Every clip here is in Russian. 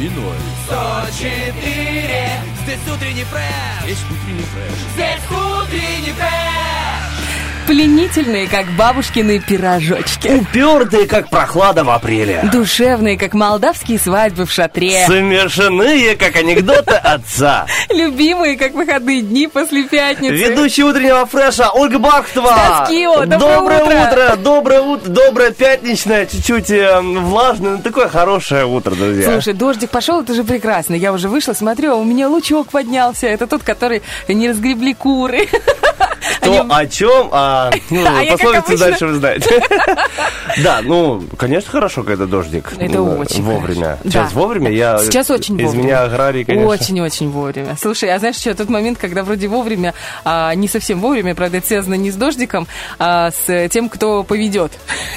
И ноль. 104 Здесь утренний фреш Есть утренний фреш. Здесь утренний фреш Пленительные, как бабушкины пирожочки. Упертые, как прохлада в апреле. Душевные, как молдавские свадьбы в шатре. Смешанные, как анекдоты отца. Любимые, как выходные дни после пятницы. Ведущий утреннего фреша Ольга Бахтова. Стаскио, доброе утро. доброе утро, доброе пятничное, чуть-чуть э, влажное, но такое хорошее утро, друзья. Слушай, дождик пошел, это же прекрасно. Я уже вышла, смотрю, а у меня лучок поднялся. Это тот, который не разгребли куры. Кто Они- о чем, а, ну, А пословицу дальше вы знаете. Да, ну, конечно, хорошо, когда дождик. Это очень Вовремя. Сейчас Да. вовремя, я... Сейчас очень Из вовремя. меня аграрий, конечно. Очень-очень вовремя. Слушай, а знаешь что, тот момент, когда вроде вовремя, а не совсем вовремя, правда, это связано не с дождиком, а с тем, кто поведет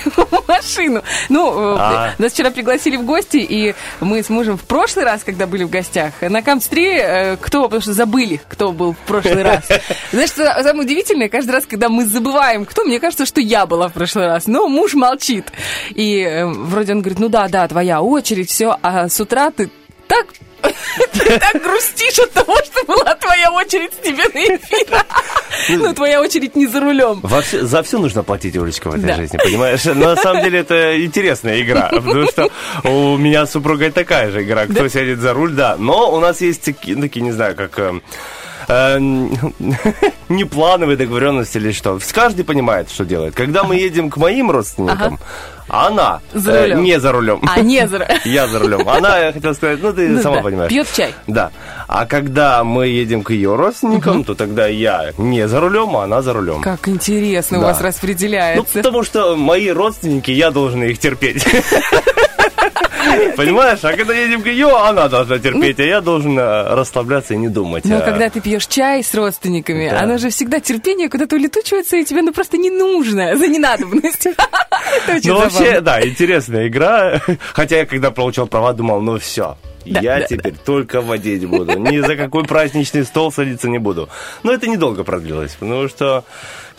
машину. Ну, э, А. нас вчера пригласили в гости, и мы с мужем в прошлый раз, когда были в гостях, на Камстре, э, кто, потому что забыли, кто был в прошлый раз. Знаешь, что самое удивительное, каждый раз, когда мы забываем, кто, мне кажется, что я была в прошлый раз, но муж молчит. И э, вроде он говорит, ну да, да, твоя очередь, все, а с утра ты так ты так грустишь от того, что была твоя очередь с тебе на эфир. Ну, твоя очередь не за рулем. Во все- за все нужно платить, Олечка, в этой Да. жизни, понимаешь? Но на самом деле это интересная игра, потому что у меня с супругой такая же игра, кто сядет за руль, да. Но у нас есть такие, такие, не знаю, как... э, э, не плановые договоренности или что. Каждый понимает, что делает. Когда мы едем к моим родственникам, она За э, рулем. не за рулем. А, не за Я за рулем. Она, я хотел сказать, ну ты Ну сама да, понимаешь. Пьет чай. Да. А когда мы едем к ее родственникам, то тогда я не за рулем, а она за рулем. Как интересно у Да. вас Ну, распределяется. потому что мои родственники, я должен их терпеть. Понимаешь? А когда едем к ее, она должна терпеть, а я должен э, расслабляться и не думать. Но А, когда ты пьешь чай с родственниками, Да. оно же всегда терпение куда-то улетучивается, и тебе ну просто не нужно за ненадобность. Ну, вообще, да, интересная игра. Хотя я, когда получал права, думал, ну все, Да, я да, теперь только водить буду. Ни за какой праздничный стол садиться не буду. Но это недолго продлилось, потому что,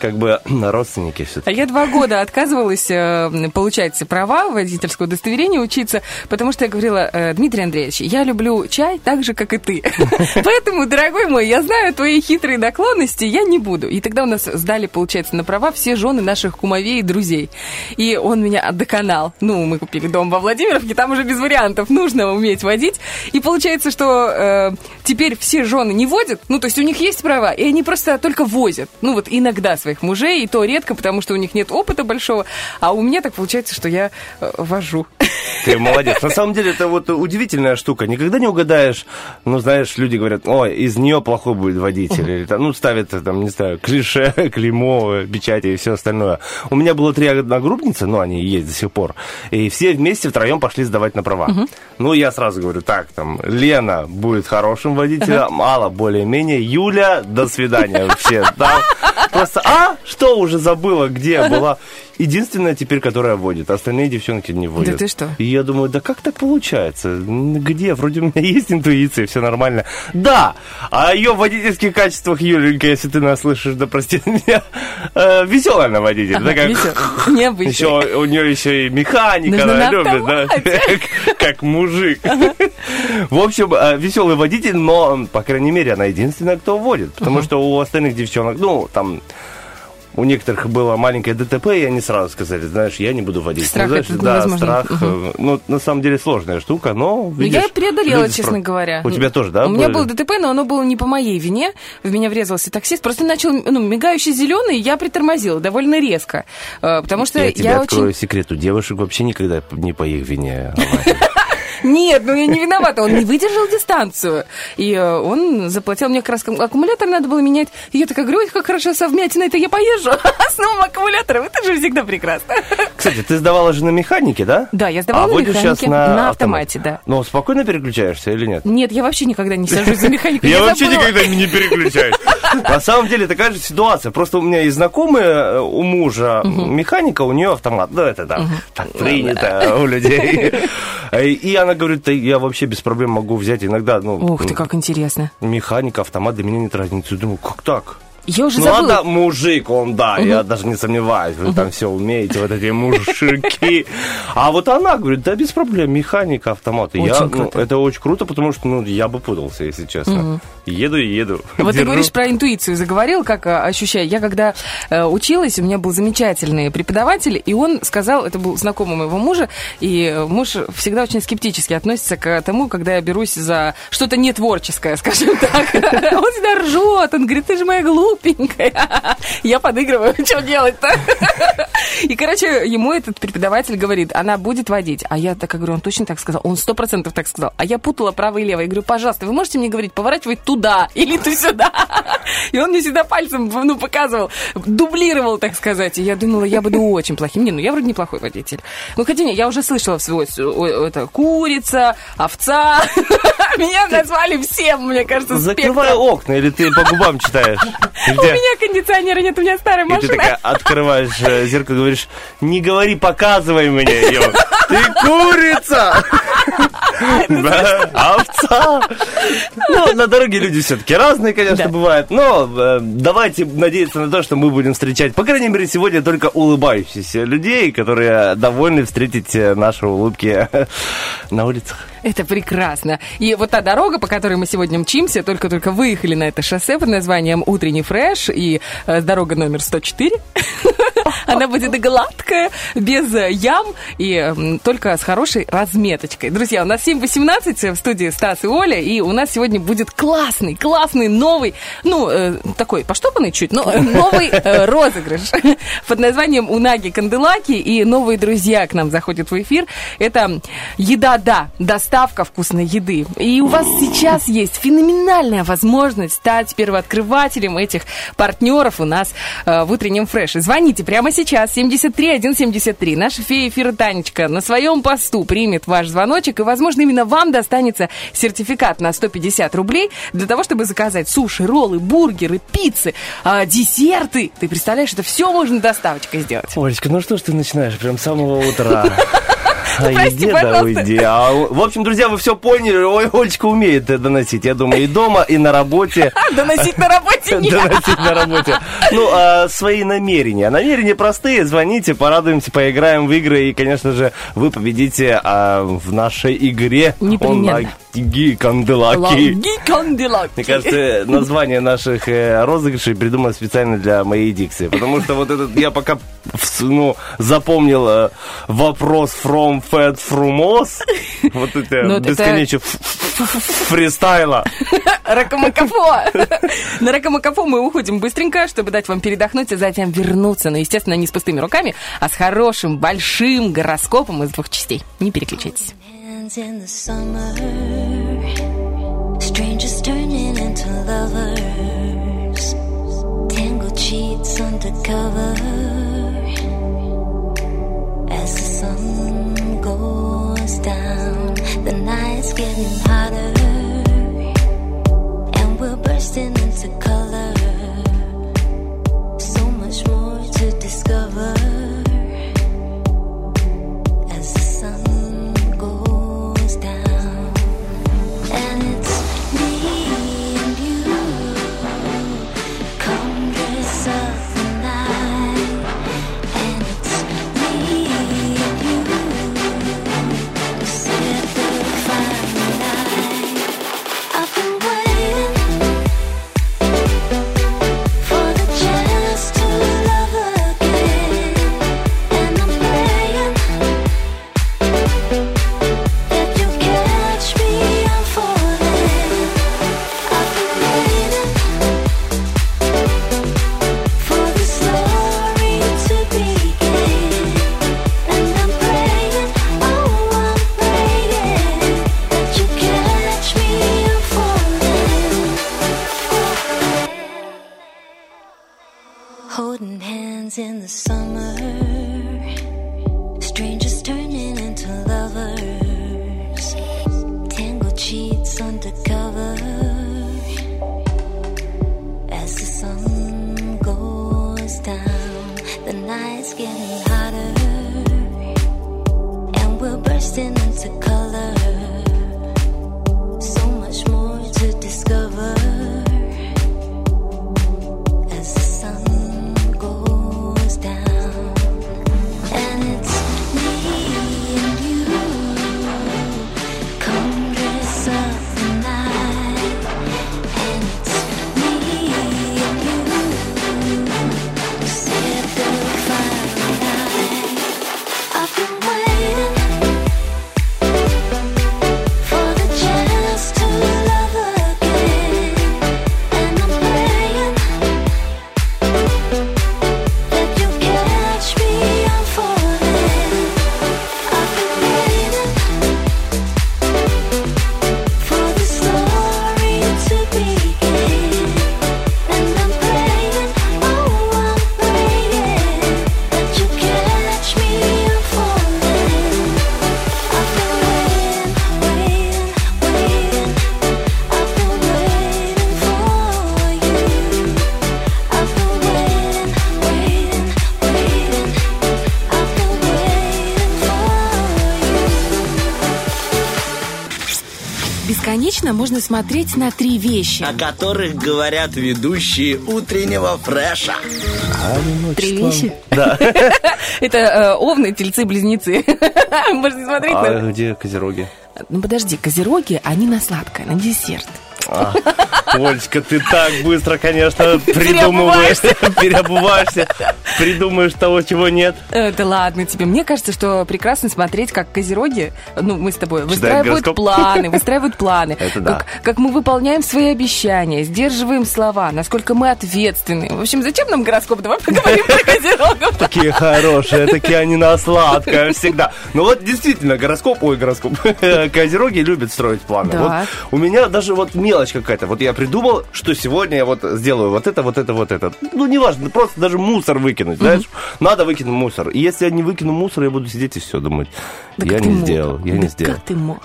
как бы, родственники все А я два года отказывалась э, получать права водительского удостоверения, учиться, потому что я говорила, э, Дмитрий Андреевич, я люблю чай так же, как и ты. Поэтому, дорогой мой, я знаю твои хитрые наклонности, я не буду. И тогда у нас сдали, получается, на права все жены наших кумовей и друзей. И он меня доконал. Ну, мы купили дом во Владимировке, там уже без вариантов, нужно уметь водить. И получается, что э, теперь все жены не водят, ну, то есть у них есть права, и они просто только возят. Ну, вот иногда своих мужей, и то редко, потому что у них нет опыта большого. А у меня так получается, что я э, вожу. Ты молодец. На самом деле, это вот удивительная штука. Никогда не угадаешь, ну, знаешь, люди говорят, ой, из нее плохой будет водитель. Или, там, ну, ставят, там, не знаю, клише, клеймо, печати и все остальное. У меня было три одногруппницы, ну, они есть до сих пор. И все вместе втроем пошли сдавать на права. Ну, я сразу говорю, так, там, Лена будет хорошим водителем, Алла более-менее, Юля, до свидания вообще. Просто, а, что уже забыла, где была? Единственная теперь, которая водит. Остальные девчонки не водят. ты что? И я думаю, да как так получается? Где? Вроде у меня есть интуиция, все нормально. Да! А о ее водительских качествах, Юленька, если ты нас слышишь, да прости меня, веселая она водитель. Ага, такая, необычно. Еще, у нее еще и механика, Нужно она на любит, да, как, как мужик. В общем, веселый водитель, но, по крайней мере, она единственная, кто водит. Потому что у остальных девчонок, ну, там, у некоторых было маленькое ДТП, и они сразу сказали, знаешь, я не буду водить. Страх ну, знаешь, этот да, невозможно. страх. э, Ну, на самом деле сложная штука, но, Ну, я видишь, преодолела, честно спро- говоря. У тебя тоже, да? У меня были? было ДТП, но оно было не по моей вине. В меня врезался таксист. Просто начал, ну, мигающий зеленый, я притормозила довольно резко. Э, Потому что Я я, тебе открою очень... секрет, у девушек вообще никогда не по их вине аварии. Нет, ну я не виновата, он не выдержал дистанцию. И э, он заплатил мне как раз аккумулятор надо было менять. И я такая говорю, ой, как хорошо совмятина, это я поезжу. А с новым аккумулятором это же всегда прекрасно. Кстати, ты сдавала же на механике, да? Да, я сдавала а на механике. сейчас на, на автомате, да. Ну, спокойно переключаешься или нет? Нет, я вообще никогда не сажусь за механику. Я вообще никогда не переключаюсь. На самом деле такая же ситуация. Просто у меня есть знакомые э, у мужа механика, у нее автомат. Ну, это да, так принято у людей. И она говорит, «Да я вообще без проблем могу взять иногда, ну, Ух ты, как интересно. механика, автомат для меня нет разницы. Думаю, как так? Я уже Ну, забыла. ладно, мужик, он, да, я даже не сомневаюсь, вы там все умеете, вот эти мужики. А вот она говорит, да, без проблем, механика, автомат. И я, Очень ну, это очень круто, потому что, ну, я бы путался, если честно. Еду и еду. Вот ты говоришь про интуицию, заговорил, как э, ощущаю. Я когда э, училась, у меня был замечательный преподаватель, и он сказал, это был знакомый моего мужа, и муж всегда очень скептически относится к тому, когда я берусь за что-то нетворческое, скажем так. Он всегда ржет, он говорит, ты же моя глупенькая. Я подыгрываю, что делать-то? И, короче, ему этот преподаватель говорит, она будет водить. А я так говорю, он точно так сказал? Он сто процентов так сказал. А я путала право и лево. Я говорю, пожалуйста, вы можете мне говорить, поворачивай туда или ты сюда? И он мне всегда пальцем ну, показывал, дублировал, так сказать. И я думала, я буду очень плохим. Не, ну я вроде неплохой водитель. Ну, хотя не, я уже слышала всего это курица, овца. Меня назвали всем, мне кажется, Закрывай окна, или ты по губам читаешь? У меня кондиционера нет, у меня старая И ты машина. такая открываешь э, зеркало говоришь, не говори, показывай мне ее. Ты курица! Да, овца! Ну, на дороге люди все-таки разные, конечно, бывают. Но э, давайте надеяться на то, что мы будем встречать, по крайней мере, сегодня только улыбающихся людей, которые довольны встретить э, наши улыбки на улицах. Это прекрасно. И вот та дорога, по которой мы сегодня мчимся, только-только выехали на это шоссе под названием «Утренний фреш» и э, дорога номер 104. Она будет гладкая, без э, ям и только с хорошей разметочкой. Друзья, у нас 7.18 в студии Стас и Оля, и у нас сегодня будет классный, классный, новый, ну, э, такой поштопанный чуть, но э, новый э, розыгрыш под названием «Унаги Канделаки». И новые друзья к нам заходят в эфир. Это «Еда, да», доставка вкусной еды. И у вас сейчас есть феноменальная возможность стать первооткрывателем этих партнеров у нас э, в утреннем фреше. Звоните прямо сейчас, 73 173. Наша фея эфира Танечка на своем посту примет ваш звоночек, и, возможно, именно вам достанется сертификат на 150 рублей для того, чтобы заказать суши, роллы, бургеры, пиццы, а, десерты. Ты представляешь, это все можно доставочкой сделать. Олечка, ну что ж ты начинаешь прям с самого утра? О прости, да пожалуйста. уйди. А, в общем, друзья, вы все поняли. Ой, Олечка умеет доносить, я думаю, и дома, и на работе. А, доносить на работе. Доносить на работе. Ну, а, свои намерения. Намерения простые. Звоните, порадуемся, поиграем в игры. И, конечно же, вы победите а, в нашей игре. Непременно. Онаги Канделаки. Мне кажется, название наших э, розыгрышей придумано специально для моей дикции. Потому что вот этот, я пока ну, запомнил э, вопрос from fat frumos, вот это Ну, бесконечно ф- ф- фристайла. Ракомакафо. На Ракомакафо мы уходим быстренько, чтобы дать вам передохнуть и затем вернуться. Но, естественно, не с пустыми руками, а с хорошим, большим гороскопом из двух частей. Не переключайтесь. Hands in the summer, strangers turning into lovers, tangled sheets undercover. Goes down, the night's getting hotter, and we're bursting into color. In the summer, Бесконечно можно смотреть на три вещи. О которых говорят ведущие утреннего фреша. Три вещи? Да. Это э, овны, тельцы, близнецы. Можно смотреть А на... где козероги? Ну подожди, козероги, они на сладкое, на десерт. А, Олечка, ты так быстро, конечно, придумываешь, переобуваешься, придумаешь того, чего нет. Э, Да ладно тебе. Мне кажется, что прекрасно смотреть, как козероги, ну, мы с тобой, выстраивают планы, выстраивают планы. Это да. Как, как мы выполняем свои обещания, сдерживаем слова, насколько мы ответственны. В общем, зачем нам гороскоп? Давай поговорим про козерогов. Такие хорошие, такие они на сладкое всегда. Ну вот действительно, гороскоп, ой, гороскоп, козероги любят строить планы. Да. Вот у меня даже вот мелочь какая-то. Вот я придумал, что сегодня я вот сделаю вот это, вот это, вот это. Ну, неважно, просто даже мусор выкинуть, знаешь. Надо выкинуть мусор. И если я не выкину мусор, я буду сидеть и все думать. Я не сделал, я не сделал. Как ты мог?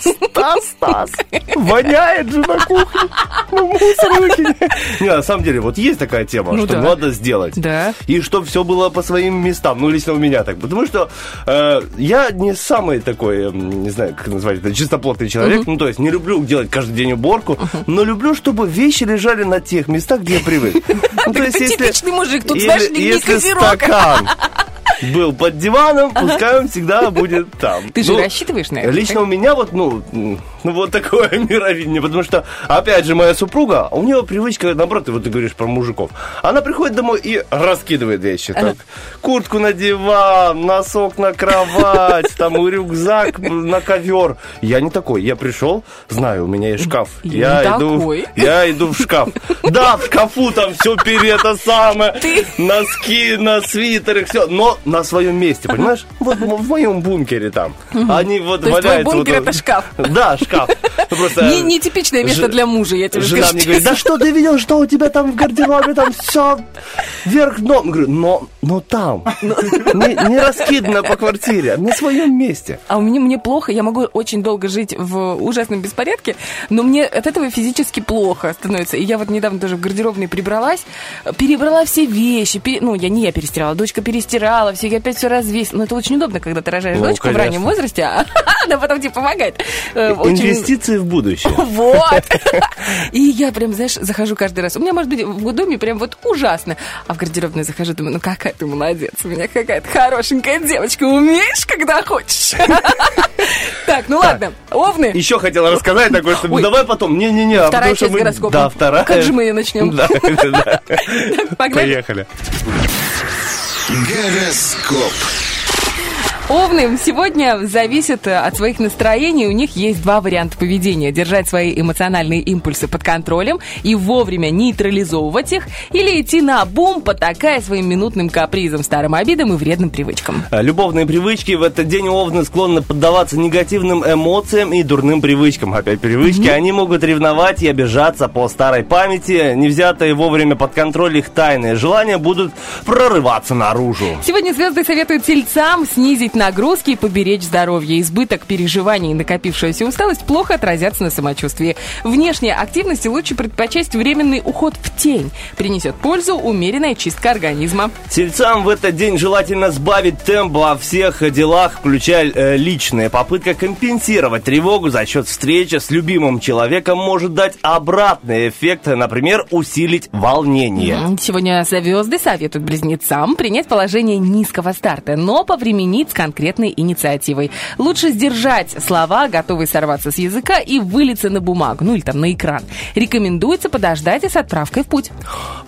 Стас, Стас, воняет же на кухне. Ну, мусор выкини. Не, на самом деле, вот есть такая тема, Ну что да. надо сделать. Да. И чтобы все было по своим местам. Ну, лично у меня так. Потому что э, я не самый такой, не знаю, как назвать это, чистоплотный человек. Ну, то есть не люблю делать каждый день уборку, но люблю, чтобы вещи лежали на тех местах, где я привык. Ну, то есть, если- типичный мужик, тут, знаешь, не если козерог. стакан был под диваном, пускай он всегда будет там. Ты же Ну, рассчитываешь на это? Лично у меня вот, ну, ну, вот такое мировидение, потому что, опять же, моя супруга, у нее привычка, наоборот, вот ты говоришь про мужиков, она приходит домой и раскидывает вещи, так, куртку на диван, носок на кровать, там, рюкзак на ковер. Я не такой, я пришел, знаю, у меня есть шкаф, Я иду, я иду в шкаф. Да, в шкафу там все это самое, носки, на свитеры, все, но на своем месте, понимаешь? Вот в моем бункере там. Они вот То твой валяются. бункер вот- это шкаф? Да, шкаф. Ну, Просто Не, не типичное место для мужа, я тебе Жена мне говорит, да что ты видел, что у тебя там в гардеробе, там все вверх дном. Говорю, но, но там, не, не раскидано по квартире, а на своем месте. А у меня мне плохо, я могу очень долго жить в ужасном беспорядке, но мне от этого физически плохо становится. И я вот недавно тоже в гардеробной прибралась, перебрала все вещи, пере- ну, я не я перестирала, дочка перестирала, все, я опять все развесила. Но это очень удобно, когда ты рожаешь Ну, дочку в конечно. раннем возрасте, а она потом тебе помогает. Э, очень- Инвестиции в будущее. Вот. И я прям, знаешь, захожу каждый раз. У меня, может быть, в доме прям вот ужасно. А в гардеробную захожу, думаю, ну какая ты молодец. У меня какая-то хорошенькая девочка. Умеешь, когда хочешь. Так, ну ладно. Овны. Еще хотела рассказать такое, что ну, давай потом. Не-не-не. а Вторая часть гороскопа. Да, вторая. Как же мы ее начнем? Да. Поехали. Гороскоп. Овны сегодня зависят э, от своих настроений. У них есть два варианта поведения. Держать свои эмоциональные импульсы под контролем и вовремя нейтрализовывать их. Или идти на бум, потакая своим минутным капризом, старым обидам и вредным привычкам. А, Любовные привычки. В этот день овны склонны поддаваться негативным эмоциям и дурным привычкам. Опять привычки. Они могут ревновать и обижаться по старой памяти. Не взятые вовремя под контроль их тайные желания будут прорываться наружу. Сегодня звезды советуют тельцам снизить нагрузки и поберечь здоровье. Избыток переживаний и накопившаяся усталость плохо отразятся на самочувствии. Внешняя активность лучше предпочесть временный уход в тень. Принесет пользу умеренная чистка организма. Тельцам в этот день желательно сбавить темп во всех делах, включая э, личные. Попытка компенсировать тревогу за счет встречи с любимым человеком может дать обратный эффект, например, усилить волнение. Сегодня звезды советуют близнецам принять положение низкого старта, но повременить с конкретной инициативой. Лучше сдержать слова, готовые сорваться с языка и вылиться на бумагу, ну или там на экран. Рекомендуется подождать и с отправкой в путь.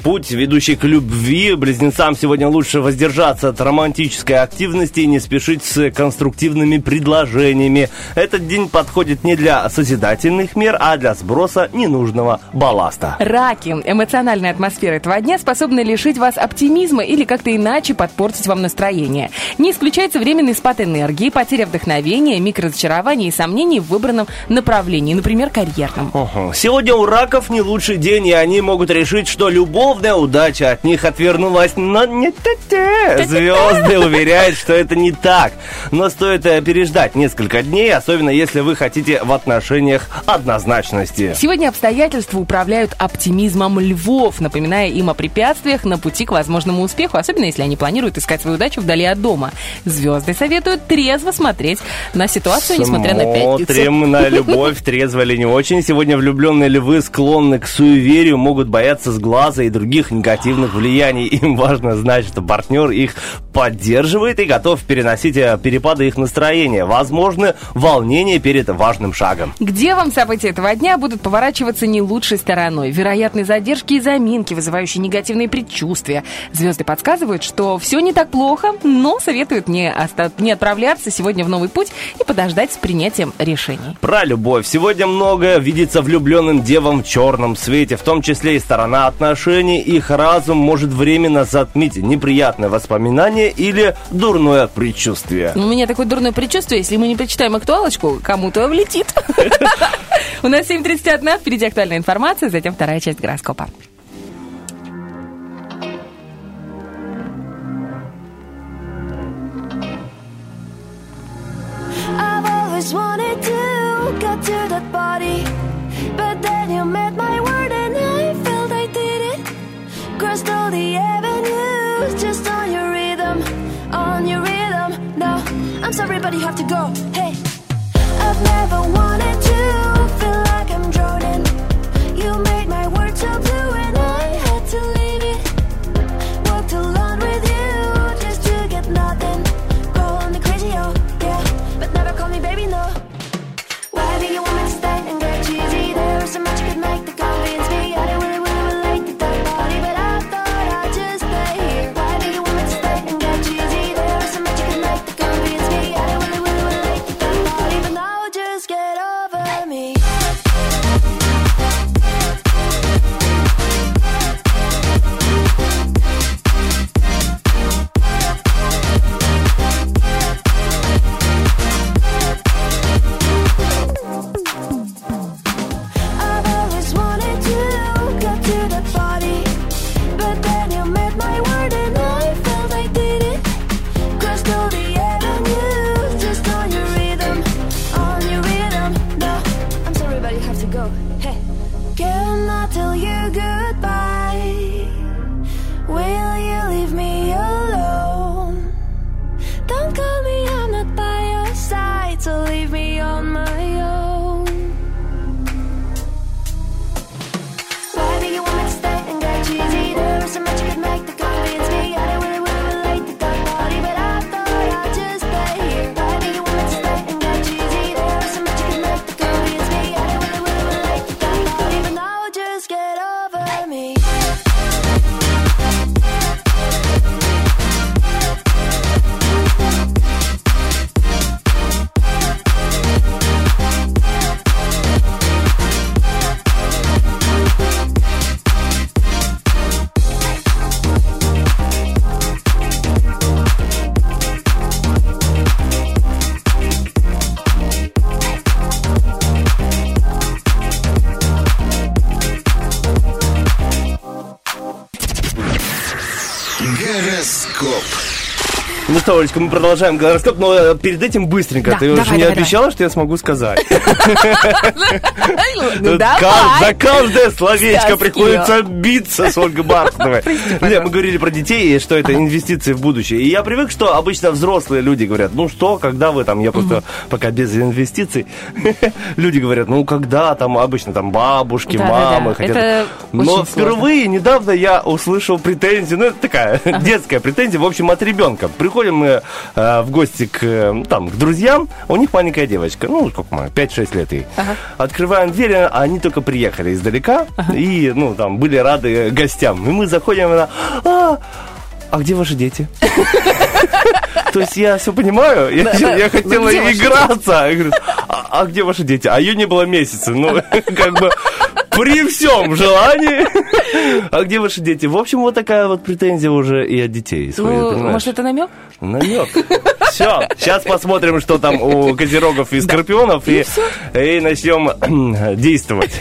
Путь, ведущий к любви, близнецам сегодня лучше воздержаться от романтической активности и не спешить с конструктивными предложениями. Этот день подходит не для созидательных мер, а для сброса ненужного балласта. Раки. Эмоциональная атмосфера этого дня способна лишить вас оптимизма или как-то иначе подпортить вам настроение. Не исключается временный спад энергии, потеря вдохновения, микроразочарование и сомнений в выбранном направлении, например, карьерном. Сегодня у раков не лучший день, и они могут решить, что любовная удача от них отвернулась. Но не те Звезды уверяют, что это не так. Но стоит э, переждать несколько дней, особенно если вы хотите в отношениях однозначности. Сегодня обстоятельства управляют оптимизмом львов, напоминая им о препятствиях на пути к возможному успеху, особенно если они планируют искать свою удачу вдали от дома. Звезды советуют трезво смотреть на ситуацию, несмотря на пятницу. Смотрим на любовь, трезво или не очень. Сегодня влюбленные львы склонны к суеверию, могут бояться сглаза и других негативных влияний. Им важно знать, что партнер их поддерживает и готов переносить э, перепады их настроения. Возможно, волнение перед важным шагом. Где вам события этого дня будут поворачиваться не лучшей стороной? Вероятные задержки и заминки, вызывающие негативные предчувствия. Звезды подсказывают, что все не так плохо, но советуют не, оста- не отправляться сегодня в новый путь и подождать с принятием решений. Про любовь. Сегодня многое видится влюбленным девам в черном свете, в том числе и сторона отношений. Их разум может временно затмить неприятное воспоминание или дурное предчувствие. У меня такое дурное предчувствие, если мы не прочитаем актуалочку, кому-то влетит. У нас 7.31, впереди актуальная информация, затем вторая часть гороскопа. I've wanted to get to that body, but then you met my word and I felt I did it. Crossed all the avenues just on your rhythm, on your rhythm. No, I'm sorry, but you have to go. Hey, I've never wanted to Олечка, мы продолжаем гороскоп, но э, перед этим быстренько. Да, Ты давай, уже не давай, обещала, что я смогу сказать? Ну За каждое словечко приходится биться с Ольгой Бархатовой. Нет, мы говорили про детей, и что это инвестиции в будущее. И я привык, что обычно взрослые люди говорят, ну что, когда вы там, я просто пока без инвестиций. Люди говорят, ну когда там, обычно там бабушки, мамы хотят. Но впервые недавно я услышал претензию, ну это такая детская претензия, в общем, от ребенка. Приходим мы э, в гости к, э, ну, там, к друзьям, у них маленькая девочка, ну, сколько мы, 5-6 лет ей. Открываем дверь, а они только приехали издалека и, ну, там, были рады гостям. И мы заходим, и она, а, а где ваши дети? То есть я все понимаю, я, да. я хотела Ну, где ваши играться. Я говорю, а, а где ваши дети? А ее не было месяца. Ну, как бы при всем желании. А где ваши дети? В общем, вот такая вот претензия уже и от детей исходит, Ну, понимаешь? может, это намек? Намек. Все, сейчас посмотрим, что там у козерогов и скорпионов, и, и начнем действовать.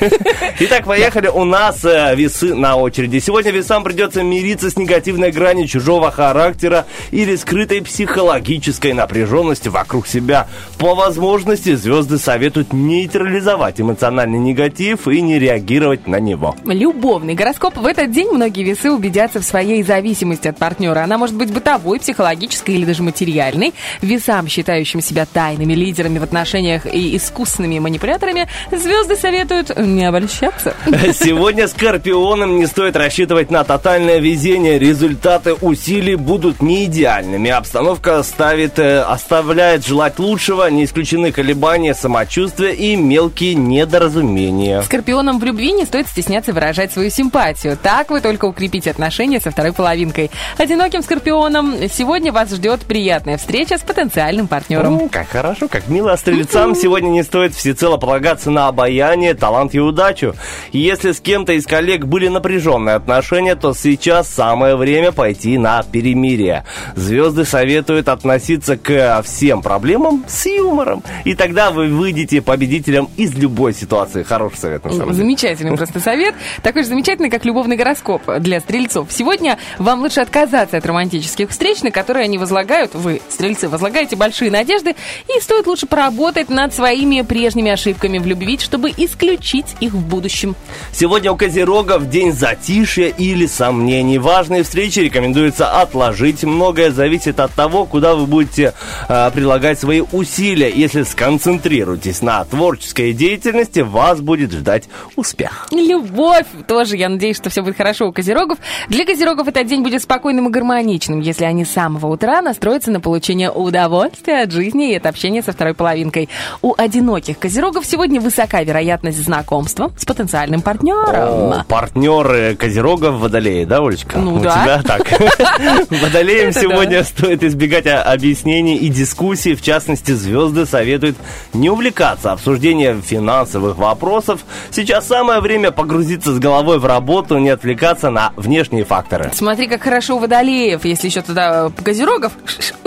Итак, поехали. У нас э, весы на очереди. Сегодня весам придется мириться с негативной гранью чужого характера или скрытой психологической напряженностью вокруг себя. По возможности звезды советуют нейтрализовать эмоциональный негатив и не реагировать на него. Любовный гороскоп. В этот день многие весы убедятся в своей зависимости от партнера. Она может быть бытовой, психологической или даже материальной. Весам, считающим себя тайными лидерами в отношениях и искусными манипуляторами, звезды советуют не обольщаться. Сегодня скорпионам не стоит рассчитывать на тотальное везение. Результаты усилий будут не идеальными. Обстановка ставит, э, оставляет желать лучшего, не исключены колебания самочувствия и мелкие недоразумения. Скорпионам в любви не стоит стесняться выражать свою симпатию. Так вы только укрепите отношения со второй половинкой. Одиноким скорпионам сегодня вас ждет приятная встреча с потенциальным партнером. М, Как хорошо, как мило. А стрельцам сегодня не стоит всецело полагаться на обаяние, талант и удачу. Если с кем-то из коллег были напряженные отношения, то сейчас самое время пойти на перемирие. Звезды советуют относиться к всем проблемам с юмором. И тогда вы выйдете победителем из любой ситуации. Хороший совет, на самом деле. Замечательный просто совет. Такой же замечательный, как любовный гороскоп для стрельцов. Сегодня вам лучше отказаться от романтических встреч, на которые они возлагают, вы, стрельцы, возлагаете большие надежды, и стоит лучше поработать над своими прежними ошибками в любви, чтобы исключить их в будущем. Сегодня у Козерогов день затишья или сомнений. Важные встречи рекомендуется отложить. Многое зависит от того, куда вы будете э, прилагать свои усилия. Если сконцентрируетесь на творческой деятельности, вас будет ждать успех. Любовь тоже, я надеюсь, что все будет хорошо у козерогов. Для козерогов этот день будет спокойным и гармоничным, если они с самого утра настроятся на получение удовольствия от жизни и от общения со второй половинкой. У одиноких козерогов сегодня высока вероятность знакомства с потенциальным партнером. О, партнеры Козерогов Водолеи, да, Олечка? Ну у да. тебя так. Водолеям сегодня стоит избегать а, объяснений и дискуссий. В частности, звезды советуют не увлекаться обсуждением финансовых вопросов. Сейчас самое время погрузиться с головой в работу, не отвлекаться на внешние факторы. Смотри, как хорошо у водолеев, если еще туда э, козерогов.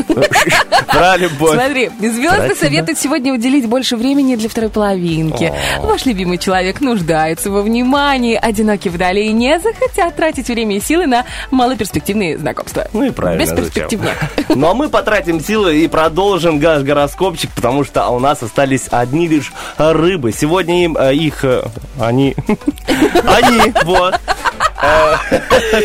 Про любовь. Смотри, звезды советуют сегодня уделить больше времени для второй половинки. Ваш любимый человек нуждается во внимании. Одинокие водолеи не захотят тратить время и силы на малоперспективные знакомства. Ну и правильно, зачем? Бесперспективные. Ну а мы потратим силы и продолжим гаш гороскопчик, потому что у нас остались одни лишь рыбы. Сегодня им э, их э, они они вот Э,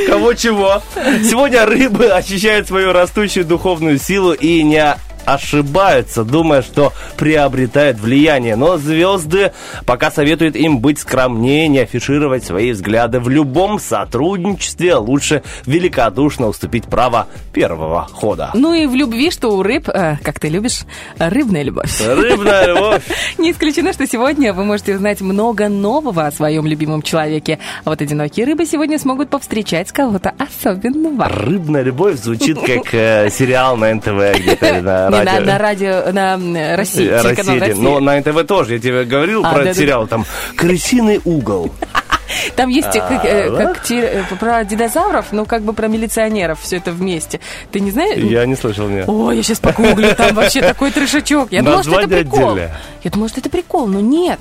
Кого чего? Сегодня рыбы ощущают свою растущую духовную силу и не ошибаются, думая, что приобретают влияние. Но звезды пока советуют им быть скромнее, не афишировать свои взгляды. В любом сотрудничестве лучше великодушно уступить право первого хода. Ну и в любви, что у рыб, э, как ты любишь, рыбная любовь. Рыбная любовь. Не исключено, что сегодня вы можете узнать много нового о своем любимом человеке. А вот одинокие рыбы сегодня смогут повстречать кого-то особенного. Рыбная любовь звучит как э, сериал на НТВ где-то на Не, на, радио. на радио, на России, Э, телеканал Россия. Но на НТВ тоже. Я тебе говорил А, про этот сериал. Там «Крысиный угол». Там есть э, как, э, А, как те- про динозавров, ну как бы про милиционеров, все это вместе. Ты не знаешь? Я не слышал, нет. Ой, я сейчас погуглю, там вообще такой трешачок. Я думала, что это прикол. Я думала, что это прикол, но нет.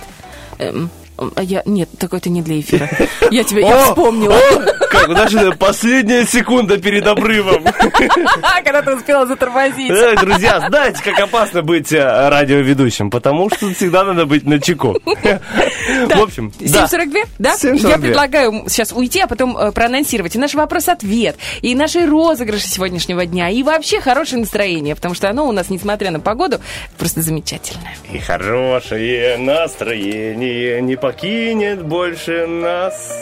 А я... Нет, такой это не для эфира. Я тебя... Я вспомнила. Как, даже последняя секунда перед обрывом. Когда ты успела затормозить. Э, Друзья, знаете, как опасно быть э, радиоведущим, потому что всегда надо быть на чеку. В общем, да. 7.42, да? 7:42. Я предлагаю сейчас уйти, а потом э, проанонсировать и наш вопрос-ответ, и наши розыгрыши сегодняшнего дня, и вообще хорошее настроение, потому что оно у нас, несмотря на погоду, просто замечательное. И хорошее настроение не покинет больше нас.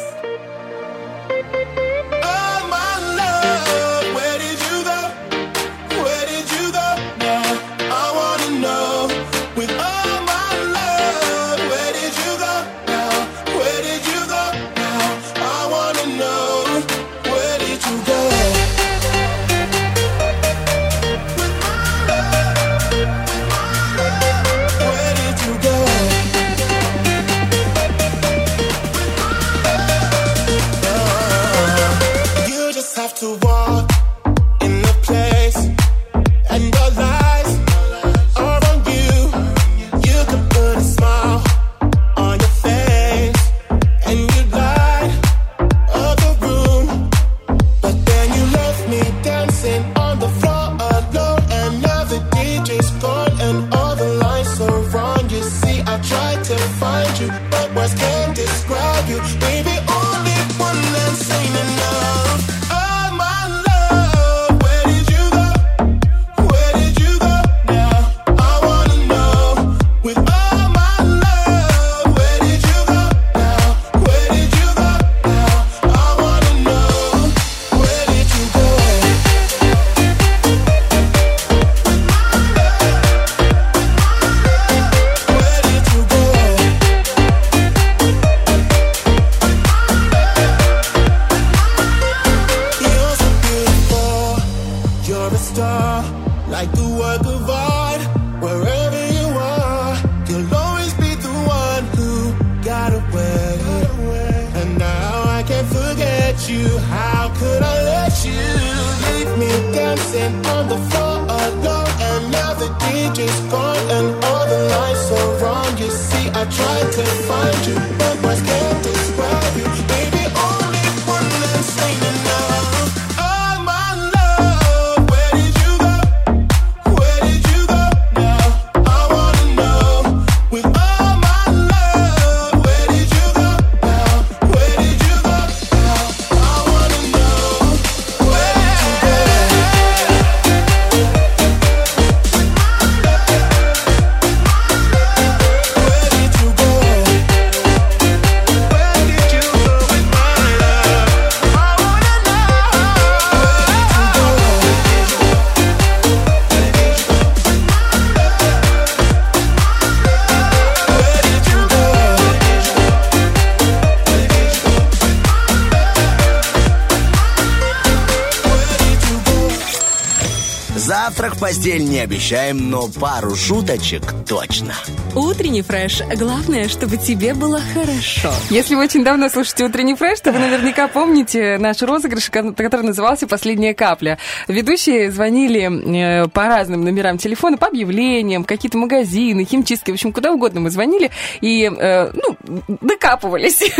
Не обещаем, но пару шуточек точно. Утренний фреш. Главное, чтобы тебе было хорошо. Если вы очень давно слушаете утренний фреш, то вы наверняка помните наш розыгрыш, ко- который назывался «Последняя капля». Ведущие звонили э, по разным номерам телефона, по объявлениям, какие-то магазины, химчистки, в общем, куда угодно мы звонили и, э, ну, докапывались.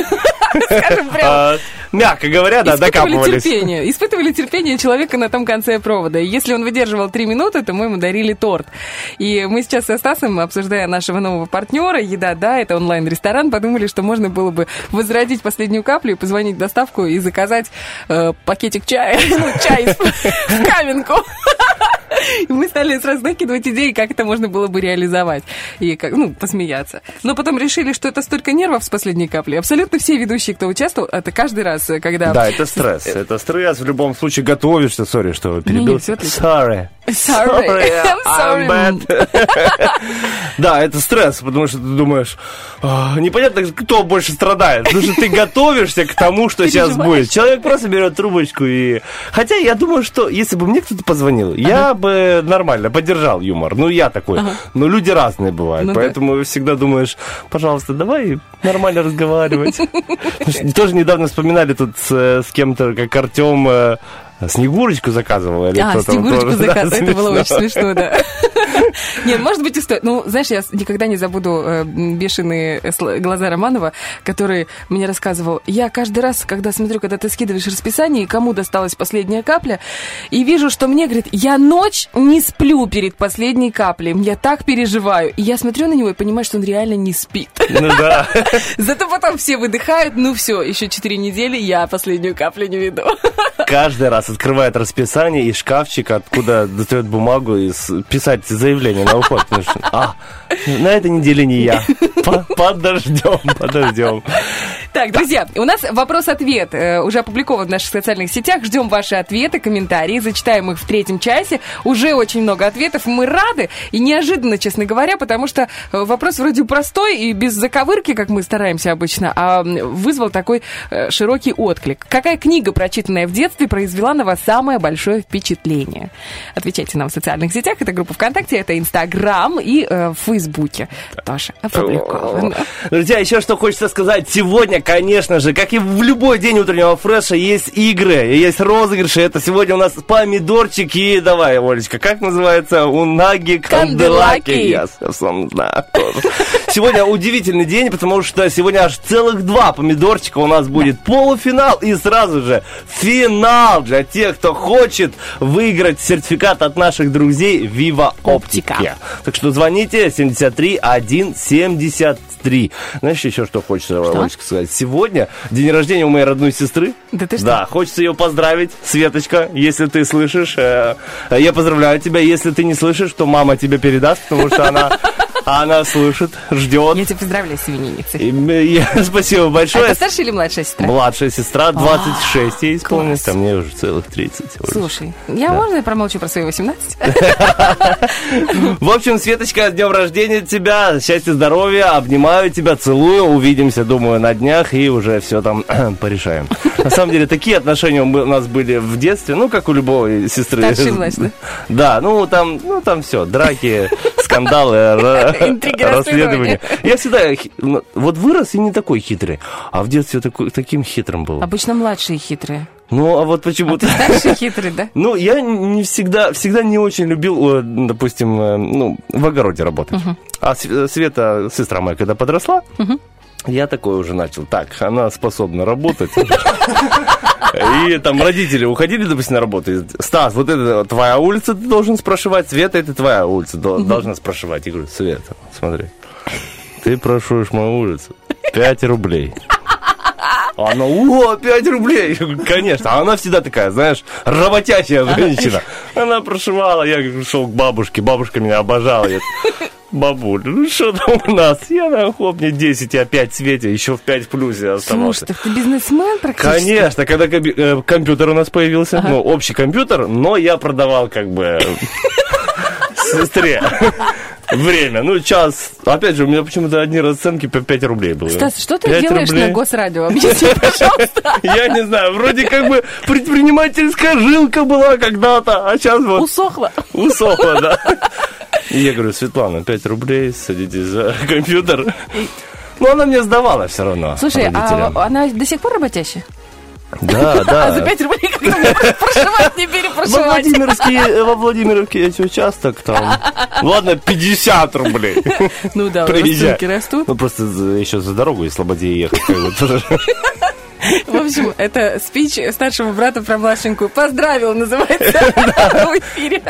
Скажем прямо. А, Мягко говоря, да, Испытывали докапывались. терпение. Испытывали терпение человека на том конце провода. Если он выдерживал три минуты, то мы ему дарили торт. И мы сейчас со Стасом, обсуждая нашего нового партнера, еда, да, это онлайн-ресторан, подумали, что можно было бы возродить последнюю каплю и позвонить в доставку и заказать э, пакетик чая, ну, чай в каменку. И мы стали сразу накидывать идеи, как это можно было бы реализовать. И, как, ну, посмеяться. Но потом решили, что это столько нервов с последней капли. Абсолютно все ведущие, кто участвовал, это каждый раз, когда... Да, это стресс. Это стресс. В любом случае готовишься. Сори, что перебил. отлично. Sorry. Sorry. I'm sorry. Bad. Да, это стресс, потому что ты думаешь, «А, непонятно, кто больше страдает. Потому что ты готовишься к тому, что сейчас будет. Человек просто берет трубочку и... Хотя я думаю, что если бы мне кто-то позвонил, я бы нормально поддержал юмор. Ну, я такой. Но люди разные бывают. Ну да. поэтому всегда думаешь, пожалуйста, давай нормально разговаривать. Тоже недавно вспоминали тут с, с кем-то, как Артем Снегурочку заказывал. Или А, кто-то Снегурочку тоже, да. Это было очень смешно, да. Нет, может быть, и стоит. Ну, знаешь, я никогда не забуду э, бешеные сл- глаза Романова, который мне рассказывал. Я каждый раз, когда смотрю, когда ты скидываешь расписание, и кому досталась последняя капля, и вижу, что мне, говорит, я ночь не сплю перед последней каплей. Я так переживаю. И я смотрю на него и понимаю, что он реально не спит. Ну да. Зато потом все выдыхают, ну все, еще четыре недели, я последнюю каплю не веду. Каждый раз открывает расписание из шкафчика, откуда достает бумагу и писать заявление на уход. Что, А, на этой неделе не я. По- Подождем, подождем. Так, друзья, у нас вопрос-ответ э, уже опубликован в наших социальных сетях. Ждем ваши ответы, комментарии, зачитаем их в третьем часе. Уже очень много ответов. Мы рады и неожиданно, честно говоря, потому что э, вопрос вроде простой и без заковырки, как мы стараемся обычно, а вызвал такой э, широкий отклик. Какая книга, прочитанная в детстве, произвела вас самое большое впечатление? Отвечайте нам в социальных сетях. Это группа ВКонтакте, это Инстаграм и э, в Фейсбуке тоже опубликовано. Друзья, еще что хочется сказать. Сегодня, конечно же, как и в любой день утреннего фреша, есть игры, есть розыгрыши. Это сегодня у нас помидорчики. Давай, Олечка, как называется? Унаги канделаки. Канделаки. Я сам знаю тоже. Сегодня удивительный день, потому что сегодня аж целых два помидорчика у нас будет полуфинал и сразу же финал для тех, кто хочет выиграть сертификат от наших друзей Viva Оптика. Так что звоните 73 173. Знаешь, еще что хочется, Олечка, сказать? Сегодня день рождения у моей родной сестры. Да ты что? Да, хочется ее поздравить, Светочка, если ты слышишь. э, э, Я поздравляю тебя. Если ты не слышишь, то мама тебе передаст, потому что она, она слышит, ждет. Я тебя поздравляю с именинницей. Спасибо А большое. это старшая или младшая сестра? Младшая сестра, 26 ей исполнилось, а мне уже целых 30. Олечка. Слушай, я можно я промолчу про свои 18? В общем, Светочка, с днем рождения тебя, счастья, здоровья, обнимаю тебя, целую, увидимся, думаю, на днях и уже все там порешаем. На самом деле, такие отношения у нас были в детстве, ну, как у любой сестры. Младшей, Да, ну, там, ну, там все, драки, скандалы, Интриги, расследования. Я всегда, ну, вот вырос и не такой хитрый, а в детстве такой, таким хитрым был. Обычно младшие хитрые. Ну, а вот А почему-то... ты старший хитрый, да? Ну, я не всегда, всегда не очень любил, э, допустим, э, ну, в огороде работать. А С- э, Света, сестра моя, когда подросла, я такой уже начал. Так, она способна работать. И там родители уходили, допустим, на работу. и, Стас, вот это твоя улица, ты должен спрашивать. Света, это твоя улица, до- должна спрашивать. Я говорю, Света, смотри, ты прошуешь мою улицу. 5 рублей. А Она, о, 5 рублей. Конечно. А она всегда такая, знаешь, работящая женщина. Она прошивала, я шел к бабушке, бабушка меня обожала. Я, Бабуль, ну что там у нас? Я на хоп, мне 10, и опять Свете, еще в 5 в плюсе оставался. Слушай, так ты бизнесмен практически. Конечно, когда э, компьютер у нас появился, ну, общий компьютер, но я продавал как бы сестре время. Ну, час. Опять же, у меня почему-то одни расценки по 5 рублей были. Стас, что ты 5 делаешь рублей. на госрадио? Объясни, пожалуйста. Я не знаю, вроде как бы предпринимательская жилка была когда-то, а сейчас вот Усохла. усохла, да. И я говорю, Светлана, 5 рублей, садитесь за компьютер. Ну, она мне сдавала все равно. Слушай, а она до сих пор работящая? Да, А за да. 5 рублей как-то мне прошивать, не Во перепрошивать. Владимировске, во Владимировке есть участок там. Ладно, 50 рублей. Ну да, Приезжай. расценки растут. Ну, просто еще за дорогу из Слободе ехать. В общем, это спич старшего брата про младшенькую. Поздравил, называется, в эфире.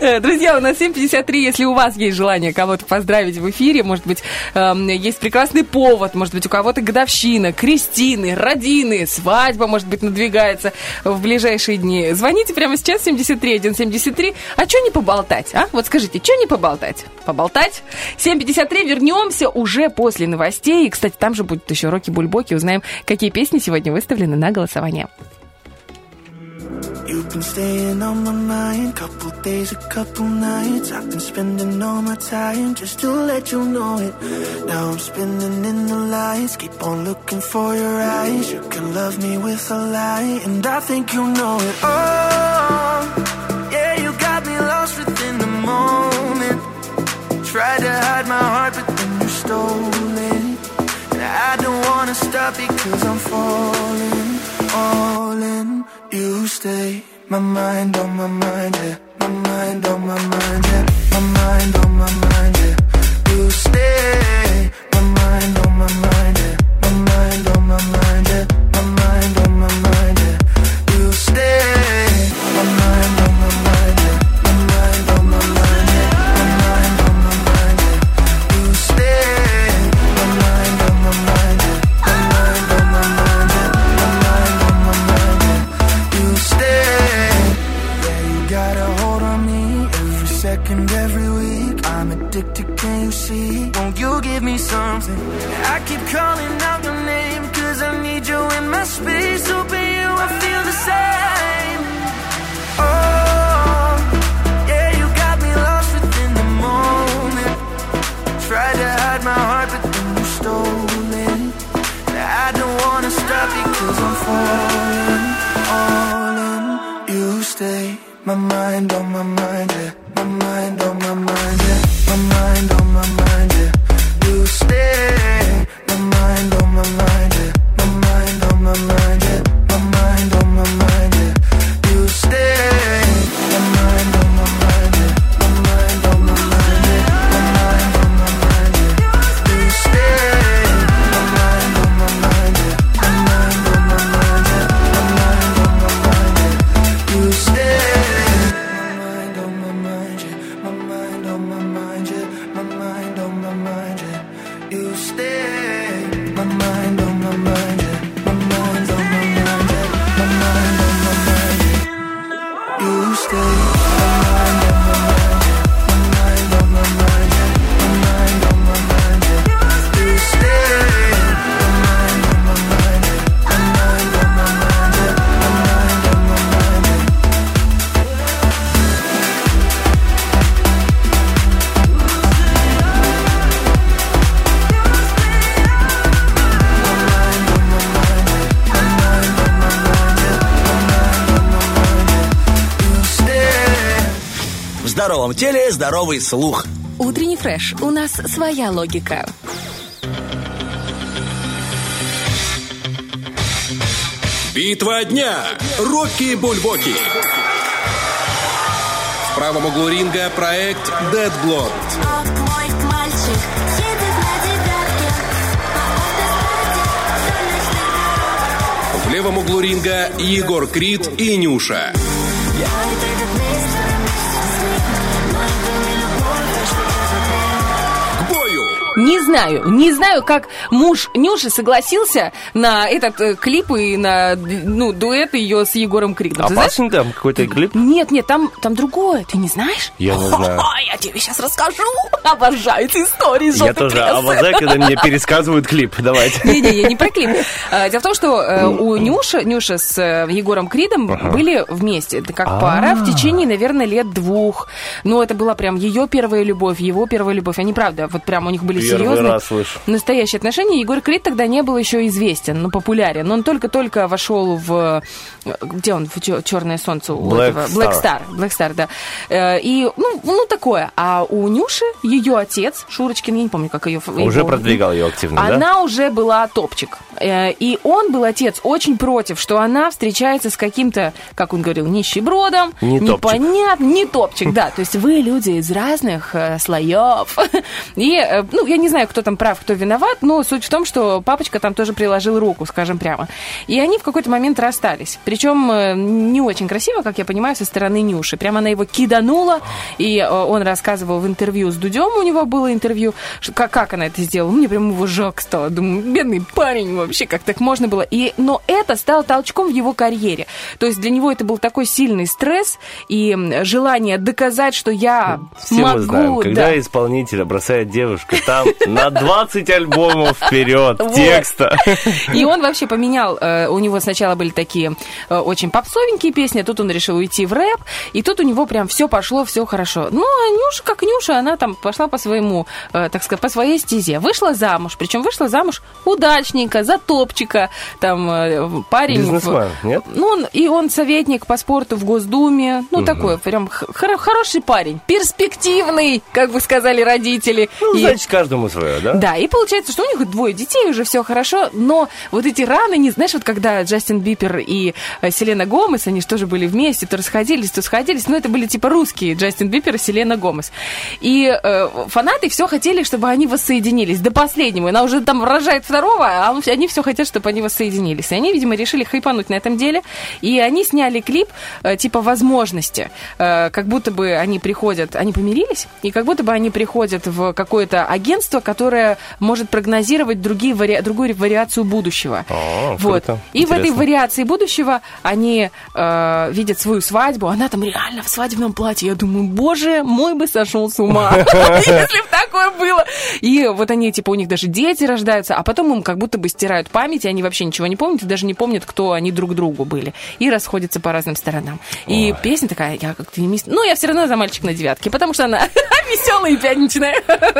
Э, Друзья, у нас 7.53. Если у вас есть желание кого-то поздравить в эфире, может быть, эм, есть прекрасный повод, может быть, у кого-то годовщина, крестины, родины, свадьба, может быть, надвигается в ближайшие дни. Звоните прямо сейчас 73 173. А что не поболтать, а? Вот скажите, что не поболтать? Поболтать? 7.53, вернемся уже после новостей. И, кстати, там же будет еще Рокки Бульбоки. Узнаем, какие песни сегодня выставлены на голосование. You've been staying on my mind, couple days, a couple nights. I've been spending all my time just to let you know it. Now I'm spinning in the lights, keep on looking for your eyes. You can love me with a lie, and I think you know it. Oh, yeah, you got me lost within the moment. Tried to hide my heart, but then you stole it. I don't wanna stop because I'm falling, all in. You stay. My mind on my mind, yeah. My mind on my mind, yeah. My mind on my mind, yeah. You stay. My mind on my mind, yeah. My mind on my mind, yeah. Me something? I keep calling out your name, cause I need you in my space. Open you, I feel the same. Oh, yeah, you got me lost within the moment. Tried to hide my heart, but then you stole it. I don't wanna stop because I'm falling, all in. You stay, my mind on my mind, здоровый слух. Утренний фреш. У нас своя логика. Битва дня. Рокки Бульбоки. В правом углу ринга проект Dead Blonde. Девятке В левом углу ринга Егор Крид и Нюша. Не знаю, не знаю, как муж Нюши согласился на этот э, клип и на ну, дуэт ее с Егором знаешь? Опасный там какой-то клип? Нет, нет, там, там другое, ты не знаешь? Я не знаю. Тебе сейчас расскажу. Обожаю эти истории. Я тоже обожаю, когда мне пересказывают клип. Давайте. Не-не, я не про клип. А, Дело в том, что э, у Нюши, Нюша с э, Егором Кридом были вместе, это как пара, в течение, наверное, лет двух. Но это была прям ее первая любовь, его первая любовь. Они, правда, вот прям у них были Первый серьезные раз слышу. настоящие отношения. Егор Крид тогда не был еще известен, но популярен. Он только-только вошел в... э, Где он? В Черное солнце у Black этого? Star. Black Star. Black Star, да. Э, И, ну, ну, такое. А у Нюши, ее отец, Шурочкин, я не помню, как ее... Уже его- продвигал ее активно, да? она уже была топчик. Э, И он был, отец, очень против, что она встречается с каким-то, как он говорил, нищебродом. Не непонятно, не топчик, да. То есть вы люди из разных э, слоев. И, э, ну, я не знаю, кто там прав, кто виноват, но суть в том, что папочка там тоже приложил руку, скажем прямо. И они в какой-то момент расстались. Причем не очень красиво, как я понимаю, со стороны Нюши. Прямо она его киданула, и он рассказывал в интервью с Дудем, у него было интервью, как, как она это сделала. Мне прям его жалко стало. Думаю, бедный парень вообще, как так можно было. И, но это стало толчком в его карьере. То есть для него это был такой сильный стресс и желание доказать, что я Все могу. мы знаем, да. когда исполнителя бросает девушка, там на 20 альбомов вперед текста. И он вообще поменял, э, у него сначала были такие э, очень попсовенькие песни, а тут он решил уйти в рэп, и тут у него прям все пошло, все хорошо. Ну, а Нюша, как Нюша, она там пошла по своему, э, так сказать, по своей стезе. Вышла замуж, причем вышла замуж удачненько, за топчика, там э, парень... Бизнесмен, нет? Ну, он, и он советник по спорту в Госдуме. Ну, такой прям х- хоро- хороший парень. Перспективный, как бы сказали родители. Ну, И- значит, каждому свое, да? Да, и получается, что у них двое детей, уже все хорошо, но вот эти раны, не знаешь, вот когда Джастин Бипер и э, Селена Гомес, они же тоже были вместе, то расходились, то сходились, но это были типа русские Джастин Бипер и Селена Гомес. И э, фанаты все хотели, чтобы они воссоединились до последнего. Она уже там рожает второго, а он- они все хотят, чтобы они воссоединились. И они, видимо, решили хайпануть на этом деле. И они сняли клип э, типа возможности. Э, как будто бы они приходят, они помирились, и как будто бы они приходят в какое-то агентство, которое может прогнозировать другие вари... другую вариацию будущего. О, вот. круто. И в этой Интересно. вариации будущего они э, видят свою свадьбу, она там реально в свадебном платье. Я думаю, боже, мой бы сошел с ума, если бы такое было. И вот они, типа, у них даже дети рождаются, а потом им как будто бы стирают память, и они вообще ничего не помнят, и даже не помнят, кто они друг другу были. И расходятся по разным сторонам. И песня такая, я как-то не Ну, я все равно за мальчик на девятке, потому что она веселая и пьяничная.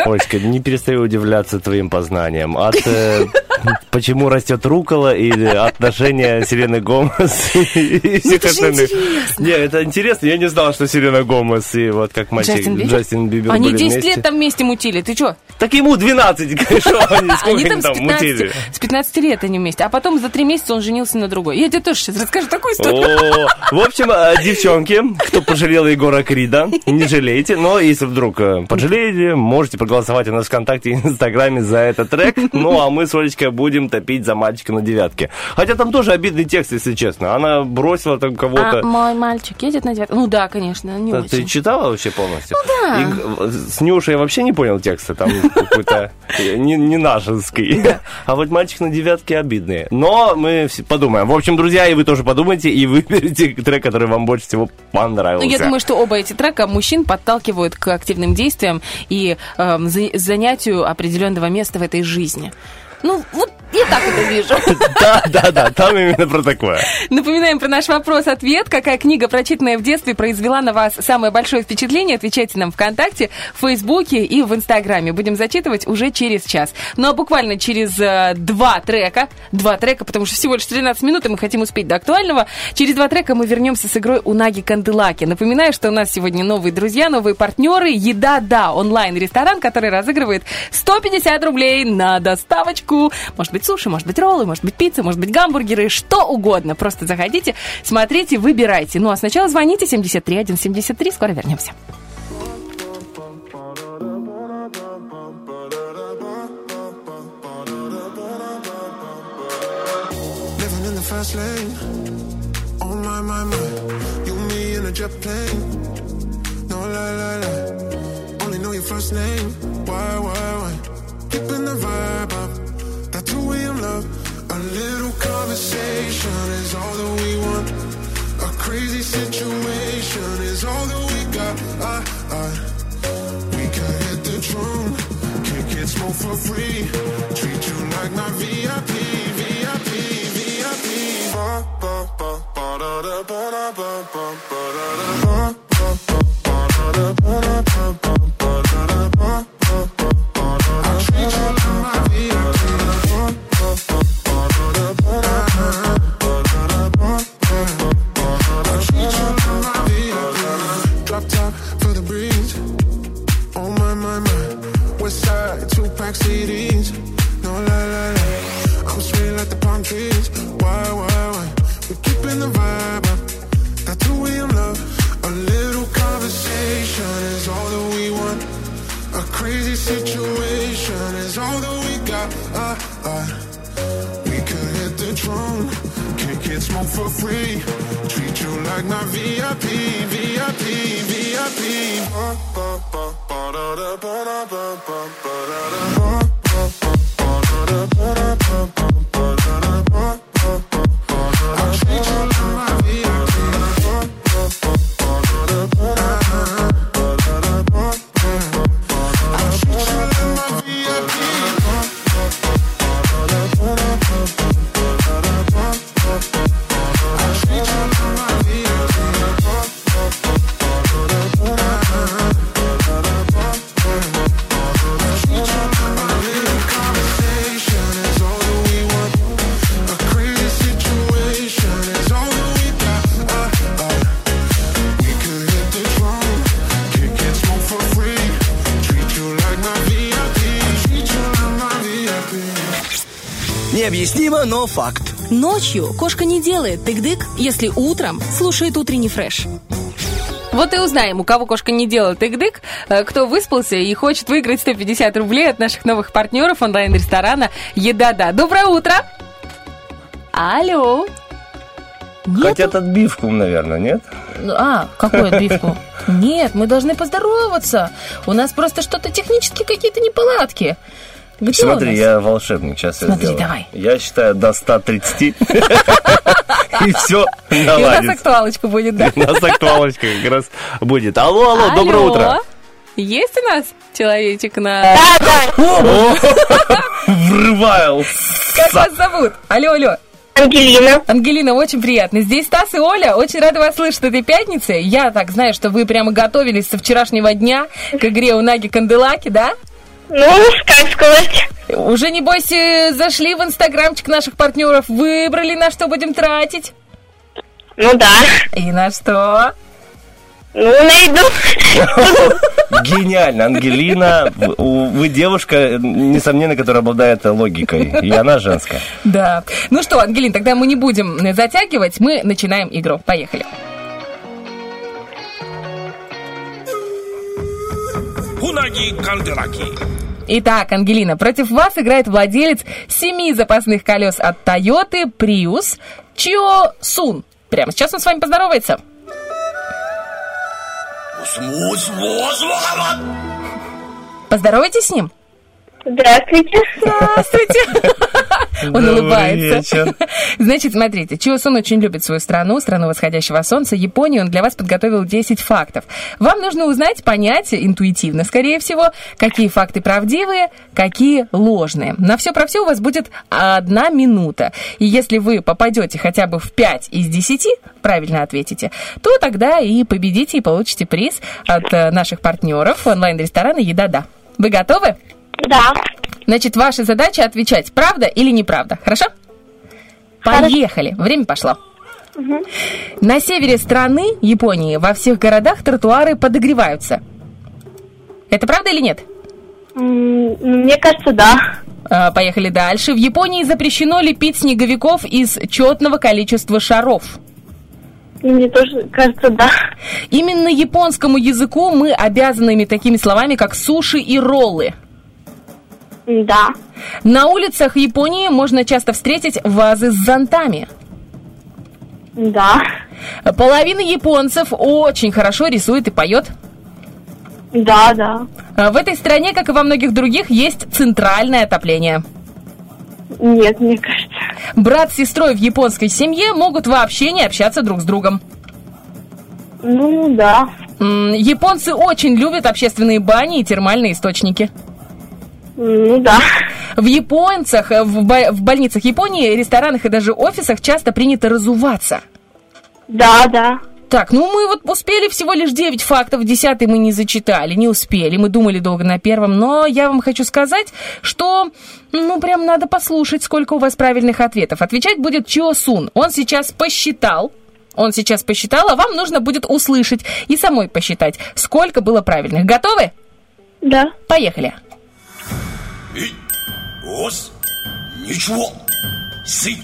Олечка, не перестаю удивляться твоим познаниям. От э, почему растет рукола или отношения Селены Гомес и всех это же остальных. Не, это интересно. Я не знал, что Селена Гомес и вот как мальчик Джастин Бибер? Джастин Бибер Они были 10 вместе. лет там вместе мутили. Ты что? Так ему 12, конечно, они сколько Они там мутили. 15, с 15 лет они вместе. А потом за три месяца он женился на другой. Я тебе тоже сейчас расскажу такую историю. В общем, э, девчонки, кто пожалел Егора Крида, не жалейте. Но если вдруг э, пожалеете, можете проголосовать у нас в ВКонтакте и Инстаграме за этот трек. Ну, а мы с Олечкой будем топить за мальчика на девятке. Хотя там тоже обидный текст, если честно. Она бросила там А кого-то. мой мальчик едет на девятку? Ну да, конечно, не Ты очень. читала вообще полностью? Ну да. И, э, с Нюшей я вообще не понял текста, там какой-то э, не, не нашинский. А вот мальчик на девятке обидный. Но мы подумаем. В общем, друзья, и вы тоже подумайте, и выберите трек, который вам больше всего понравился. Ну, я думаю, что оба эти трека мужчин подталкивают к активным действиям и за- занятию определенного места в этой жизни. Ну, вот я так это вижу. Да, да, да, там именно про такое. Напоминаем про наш вопрос-ответ. Какая книга, прочитанная в детстве, произвела на вас самое большое впечатление? Отвечайте нам ВКонтакте, в Фейсбуке и в Инстаграме. Будем зачитывать уже через час. Ну, а буквально через э, два трека, два трека, потому что всего лишь 13 минут, и мы хотим успеть до актуального. Через два трека мы вернемся с игрой Унаги Канделаки. Напоминаю, что у нас сегодня новые друзья, новые партнеры. Еда Да, онлайн-ресторан, который разыгрывает 150 рублей на доставочку. Может быть, суши, может быть, роллы, может быть, пицца, может быть, гамбургеры, что угодно. Просто заходите, смотрите, выбирайте. Ну, а сначала звоните 73 173. Скоро вернемся. Fast lane. Oh my, my, my. You, me in a jet plane. No lie, lie, lie. Only know your first name. Why, why, why? Keeping the vibe up. Conversation is all that we want. A crazy situation is all that we got. I, I, we can hit the drum. Kick it, smoke for free. Treat you like my VIP, VIP, VIP. Ba, ba, ba, ba, da, da, ba, da, ba, ba, ba, da, da. Но факт. Ночью кошка не делает тык-дык, если утром слушает утренний фреш. Вот и узнаем, у кого кошка не делает тык-дык, э, кто выспался и хочет выиграть 150 рублей от наших новых партнеров онлайн-ресторана «Еда-да». Доброе утро! Алло! Хотят отбивку, наверное, нет? А, какую отбивку? Нет, мы должны поздороваться. У нас просто что-то технически какие-то неполадки. Где Смотри, я волшебник, сейчас я Смотри, сделаю. давай. Я считаю до 130, и все И у нас наладится. актуалочка будет, да? У нас актуалочка как раз будет. Алло, алло, доброе Алло. утро. Есть у нас человечек на... О, Врываю. Как вас зовут? Алло, алло. Ангелина. Ангелина, очень приятно. Здесь Стас и Оля. Очень рада вас слышать этой пятницы. Я так знаю, что вы прямо готовились со вчерашнего дня к игре у Наги Канделаки, да? Ну, как сказать. Уже, небось, э, зашли в инстаграмчик наших партнеров, выбрали, на что будем тратить. Ну да. И на что? Ну, найду. Гениально, Ангелина. Вы девушка, несомненно, которая обладает логикой. И она женская. Да. Ну что, Ангелин, тогда мы не будем затягивать, мы начинаем игру. Поехали. Унаги Канделаки. Итак, Ангелина, против вас играет владелец семи запасных колес от Toyota Prius Чио Сун. Прямо сейчас он с вами поздоровается. Поздоровайтесь с ним. Здравствуйте. Здравствуйте. Он Добрый улыбается. вечер. Значит, смотрите, Чио Сун очень любит свою страну, страну восходящего солнца, Японию. Он для вас подготовил 10 фактов. Вам нужно узнать, понять интуитивно, скорее всего, какие факты правдивые, какие ложные. На все про все у вас будет одна минута. И если вы попадете хотя бы в 5 из 10, правильно ответите, то тогда и победите и получите приз от э, наших партнеров онлайн-ресторана «Еда-да». Вы готовы? Да. Значит, ваша задача отвечать, правда или неправда. Хорошо? Поехали. Время пошло. На севере страны, Японии, во всех городах тротуары подогреваются. Это правда или нет? Мне кажется, да. А, Поехали дальше. В Японии запрещено лепить снеговиков из четного количества шаров. Мне тоже кажется, да. Именно японскому языку мы обязаны ими такими словами, как суши и роллы. Да. На улицах Японии можно часто встретить вазы с зонтами. Да. Половина японцев очень хорошо рисует и поет. Да, да. А В этой стране, как и во многих других, есть центральное отопление. Нет, мне кажется. Брат с сестрой в японской семье могут вообще не общаться друг с другом. Ну, да. Японцы очень любят общественные бани и термальные источники. Ну, да. В японцах, э, в, бо- в больницах Японии, ресторанах и даже офисах часто принято разуваться. Да, да. Так, ну мы вот успели всего лишь 9 фактов, 10 мы не зачитали, не успели, мы думали долго на первом, но я вам хочу сказать, что, ну, прям надо послушать, сколько у вас правильных ответов. Отвечать будет Чио Сун. Он сейчас посчитал, он сейчас посчитал, а вам нужно будет услышать и самой посчитать, сколько было правильных. Готовы? Да. Поехали. Ос, ничего. Сы,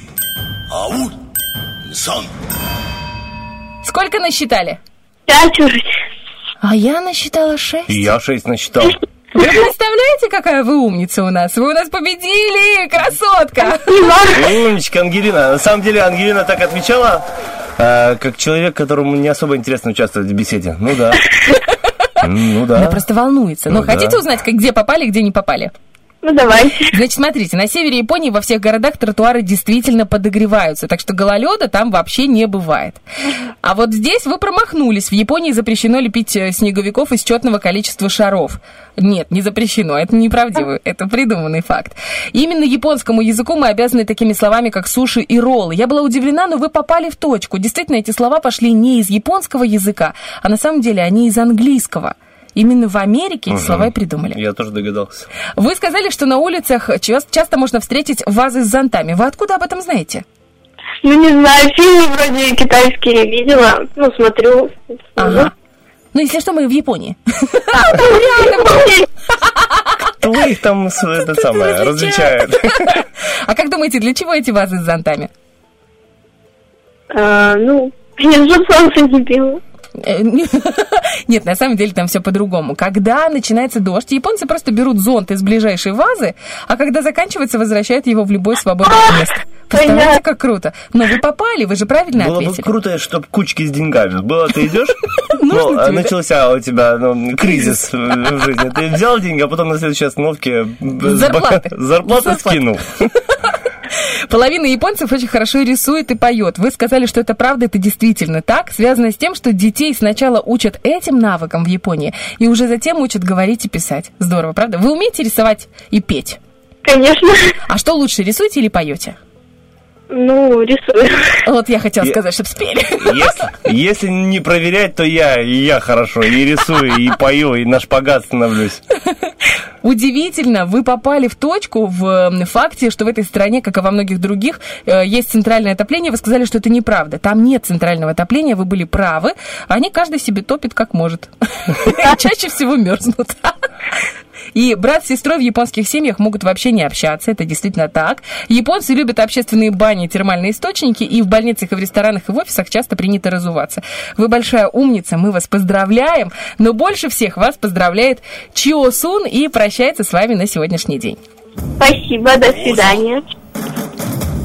ау, сан. Сколько насчитали? Пять уже. А я насчитала 6. И я шесть насчитал. Вы представляете, какая вы умница у нас? Вы у нас победили, красотка! Умничка, Ангелина. На самом деле, Ангелина так отвечала, э, как человек, которому не особо интересно участвовать в беседе. Ну да. Ну Она да. просто волнуется. Ну, Ну да. хотите узнать, как, где попали, где не попали? Ну, давайте. Значит, смотрите, на севере Японии во всех городах тротуары действительно подогреваются, так что гололеда там вообще не бывает. А вот здесь вы промахнулись. В Японии запрещено лепить э, снеговиков из четного количества шаров. Нет, не запрещено, это неправдиво, это придуманный факт. Именно японскому языку мы обязаны такими словами, как суши и роллы. Я была удивлена, но вы попали в точку. Действительно, эти слова пошли не из японского языка, а на самом деле они из английского. Именно в Америке эти слова и придумали. Я тоже догадался. Вы сказали, что на улицах ча- часто можно встретить вазы с зонтами. Вы откуда об этом знаете? Ну, не знаю, фильмы вроде китайские видела. Ну, смотрю. Ага. Ну, если что, мы в Японии. Кто их там с- это самое, различает? А как думаете, для чего эти вазы с зонтами? А, ну, чтобы солнце не било. Э, Нет, на самом деле там все по-другому. Когда начинается дождь, японцы просто берут зонт из ближайшей вазы, а когда заканчивается, возвращают его в любое свободное место. Представляете, как круто? Но вы попали, вы же правильно Было бы ответили. круто, чтобы кучки с деньгами. Было, ты идешь, ну, а начался у тебя ну, кризис в жизни. Ты взял деньги, а потом на следующей остановке бо- зарплаты Зарплаты. скинул. Половина японцев очень хорошо рисует и поет. Вы сказали, что это правда, это действительно так. Связано с тем, что детей сначала учат этим навыкам в Японии, и уже затем учат говорить и писать. Здорово, правда? Вы умеете рисовать и петь? Конечно. А что лучше, рисуете или поете? Ну, рисую. Вот я хотела сказать, чтобы спели. Если, если не проверять, то я, и я хорошо и рисую, и пою, и на шпагат становлюсь. Удивительно, вы попали в точку в факте, что в этой стране, как и во многих других, э, есть центральное отопление. Вы сказали, что это неправда. Там нет центрального отопления, вы были правы. Они каждый себе топит как может. И Чаще всего мерзнут. И брат с сестрой в японских семьях могут вообще не общаться, это действительно так. Японцы любят общественные бани, термальные источники, и в больницах, и в ресторанах, и в офисах часто принято разуваться. Вы большая умница, мы вас поздравляем, но больше всех вас поздравляет Чио Сун и прощается с вами на сегодняшний день. Спасибо, до свидания.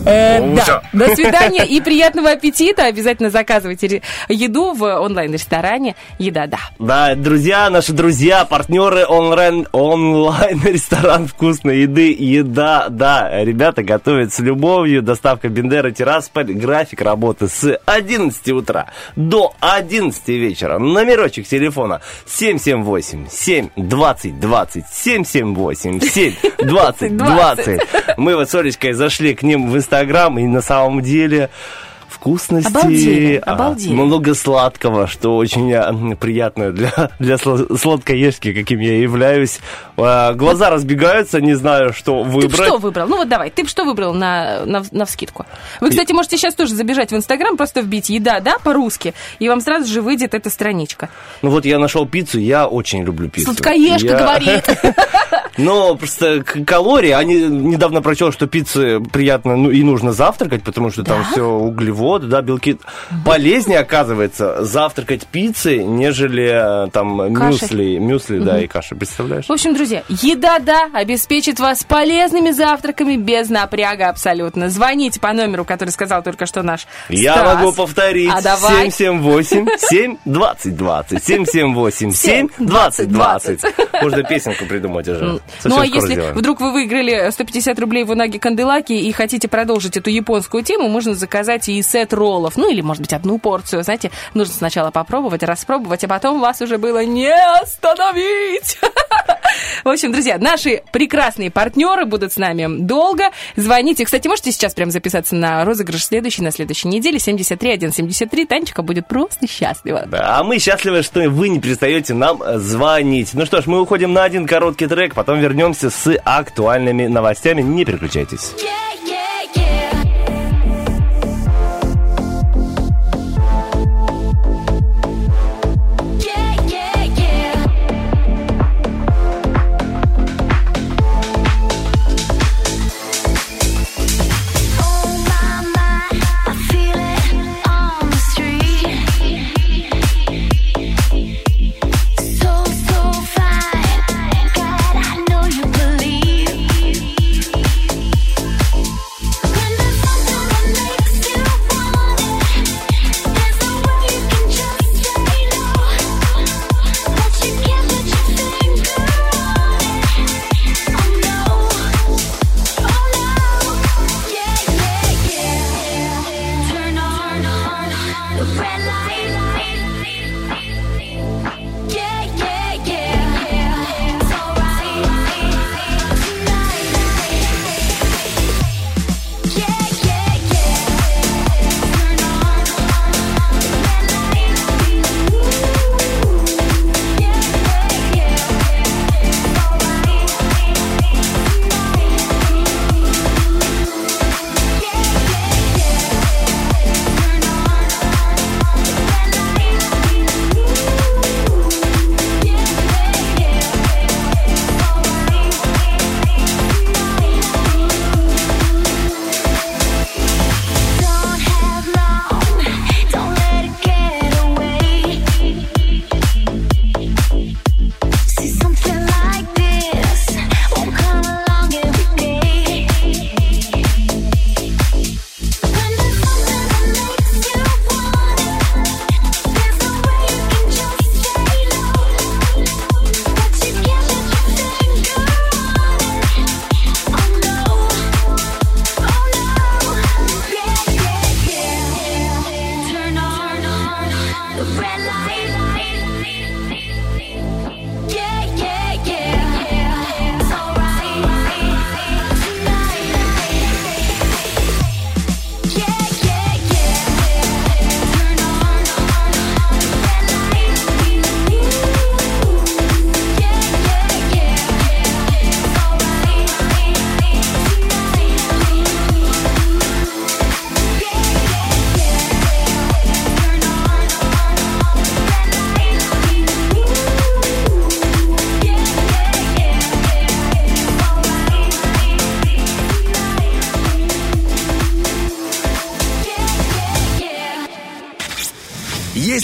Э, Ну, да, до свидания и приятного аппетита. Обязательно заказывайте еду в онлайн-ресторане «Еда, да». Да, друзья, наши друзья, партнеры онлайн, онлайн-ресторан вкусной еды, еда, да. Ребята готовят с любовью, доставка Бендера, Тирасполь, график работы с 11 утра до 11 вечера. Номерочек телефона 778 7 20 20 778 7 20 20. Мы вот с Олечкой зашли к ним в Инстаграм, и на самом деле вкусности, Обалдели, а, обалдели. много сладкого, что очень а, приятно для, для сла- сладкоежки, каким я являюсь. А, глаза разбегаются, не знаю, что Ты выбрать. что выбрал? Ну вот давай, ты что выбрал на, на, на вскидку? Вы, кстати, можете сейчас тоже забежать в Инстаграм, просто вбить «еда, да» по-русски, и вам сразу же выйдет эта страничка. Ну вот я нашел пиццу, я очень люблю пиццу. Сладкоежка Я- говорит. Но просто калории, они недавно прочел, что пиццы приятно ну, и нужно завтракать, потому что там все углеводы, да, белки. Полезнее, оказывается, завтракать пиццей, нежели э, там мюсли, мюсли, да, и каши, представляешь? В общем, друзья, еда, да, обеспечит вас полезными завтраками без напряга абсолютно. Звоните по номеру, который сказал только что наш Я Стас. могу повторить. А давай. 778 7 20 20. 778 7 20 20. Можно песенку придумать уже. Совсем Ну, а если сделаем. вдруг вы выиграли 150 рублей в Унаги Канделаки и хотите продолжить эту японскую тему, можно заказать и сет роллов. Ну, или, может быть, одну порцию. Знаете, нужно сначала попробовать, распробовать, а потом вас уже было не остановить. В общем, друзья, наши прекрасные партнеры будут с нами долго. Звоните. Кстати, можете сейчас прям записаться на розыгрыш следующий на следующей неделе. 73 173. Танечка будет просто счастлива. Да, а мы счастливы, что вы не перестаете нам звонить. Ну что ж, мы уходим на один короткий трек, потом вернемся с актуальными новостями. Не переключайтесь. I know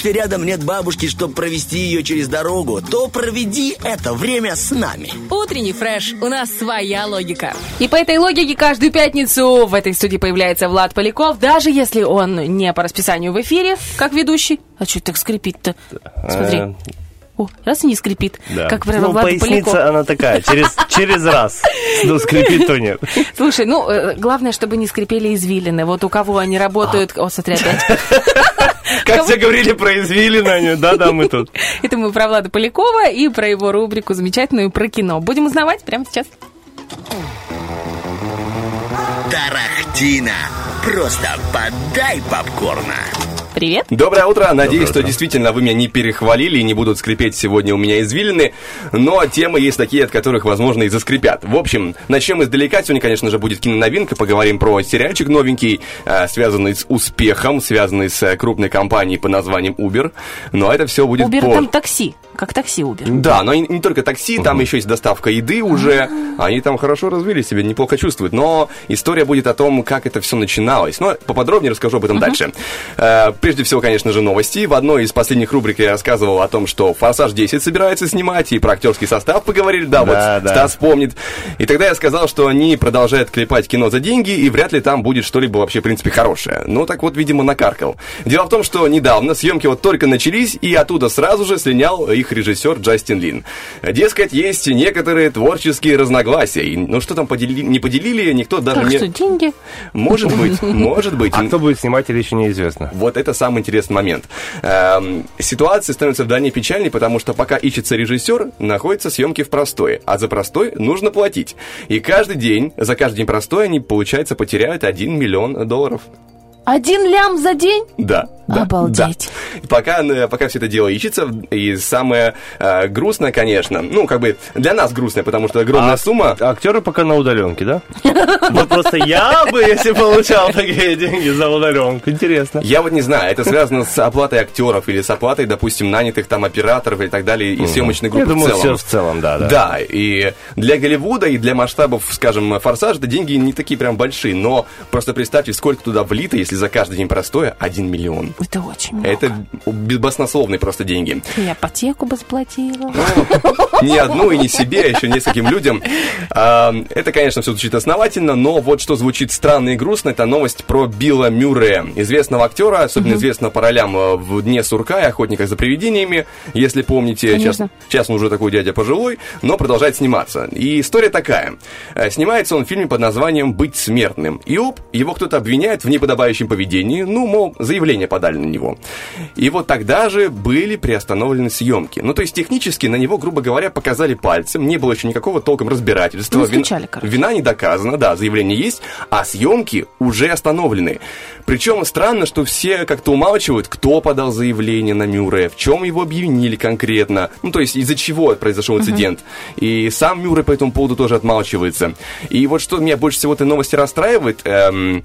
если рядом нет бабушки, чтобы провести ее через дорогу, то проведи это время с нами. Утренний фреш. У нас своя логика. И по этой логике каждую пятницу в этой студии появляется Влад Поляков, даже если он не по расписанию в эфире, как ведущий. А что так скрипит-то? Смотри. Э, О, раз и не скрипит. да. Как правило, ну, Влад поясница, Поляков. она такая, через, через раз. Ну, скрипит, то нет. Слушай, ну, э, главное, чтобы не скрипели извилины. Вот у кого они работают... О, смотри, опять. Как все говорили про извилины, да-да, мы тут. Это мы про Влада Полякова и про его рубрику замечательную про кино. Будем узнавать прямо сейчас. Тарахтина. Просто подай попкорна. Привет. Доброе утро. Надеюсь, Доброе что утро. действительно вы меня не перехвалили и не будут скрипеть сегодня у меня извилины. Но темы есть такие, от которых, возможно, и заскрипят. В общем, начнем издалека. Сегодня, конечно же, будет киноновинка. Поговорим про сериальчик новенький, э, связанный с успехом, связанный с э, крупной компанией под названием Uber. Но это все будет Убер позже. там такси. Как такси Убер. Да, но и не только такси, там еще есть доставка еды уже. Они там хорошо развили себя, неплохо чувствуют. Но история будет о том, как это все начиналось. Но поподробнее расскажу об этом дальше. Э, Прежде всего, конечно же, новости. В одной из последних рубрик я рассказывал о том, что «Форсаж 10» собирается снимать, и про актерский состав поговорили. Да, Да, вот да. Стас помнит. И тогда я сказал, что они продолжают клепать кино за деньги, и вряд ли там будет что-либо вообще, в принципе, хорошее. Ну, так вот, видимо, накаркал. Дело в том, что недавно съемки вот только начались, и оттуда сразу же слинял их режиссер Джастин Лин. Дескать, есть некоторые творческие разногласия. И, ну, что там подели- не поделили, никто даже Так не... что, деньги? Может быть, может быть. А кто будет снимать или еще неизвестно. Вот это самый интересный момент. Эм, ситуация становится вдвойне печальной, потому что пока ищется режиссер, находятся съемки в простое, а за простой нужно платить. И каждый день, за каждый день простой они, получается, потеряют 1 миллион долларов. Один лям за день? Да. да, Обалдеть. да. Пока, э, пока все это дело ищется, и самое э, грустное, конечно, ну, как бы для нас грустное, потому что огромная А сумма. Актеры пока на удаленке, да? Вот просто я бы, если получал такие деньги за удаленку. Интересно. Я вот не знаю, это связано с оплатой актеров или с оплатой, допустим, нанятых там операторов и так далее, и съемочной группы Я думаю, в целом. все в целом, да, да. Да, и для Голливуда и для масштабов, скажем, «Форсаж» это деньги не такие прям большие, но просто представьте, сколько туда влито, если за каждый день простое 1 миллион. Это очень много. Это баснословные просто деньги. Я ипотеку бы заплатила. Не одну и не себе, а еще нескольким людям. А, Это, конечно, все звучит основательно, но вот что звучит странно и грустно, это новость про Билла Мюррея, известного актера, особенно известного по ролям э, в «Дне сурка» и «Охотниках за привидениями», если помните. Сейчас, сейчас он уже такой дядя пожилой, но продолжает сниматься. И история такая. Э, Снимается он в фильме под названием «Быть смертным». И оп, его кто-то обвиняет в неподобающем поведении, ну, мол, заявление подали на него. И вот тогда же были приостановлены съемки. Ну, то есть технически на него, грубо говоря, показали пальцем, не было еще никакого толком разбирательства. Ну, стучали, короче. Вина не доказана, да, заявление есть, а съемки уже остановлены. Причем странно, что все как-то умалчивают, кто подал заявление на Мюррея, в чем его обвинили конкретно, ну, то есть из-за чего произошел инцидент. И сам Мюррей по этому поводу тоже отмалчивается. И вот что меня больше всего этой новости расстраивает, эм,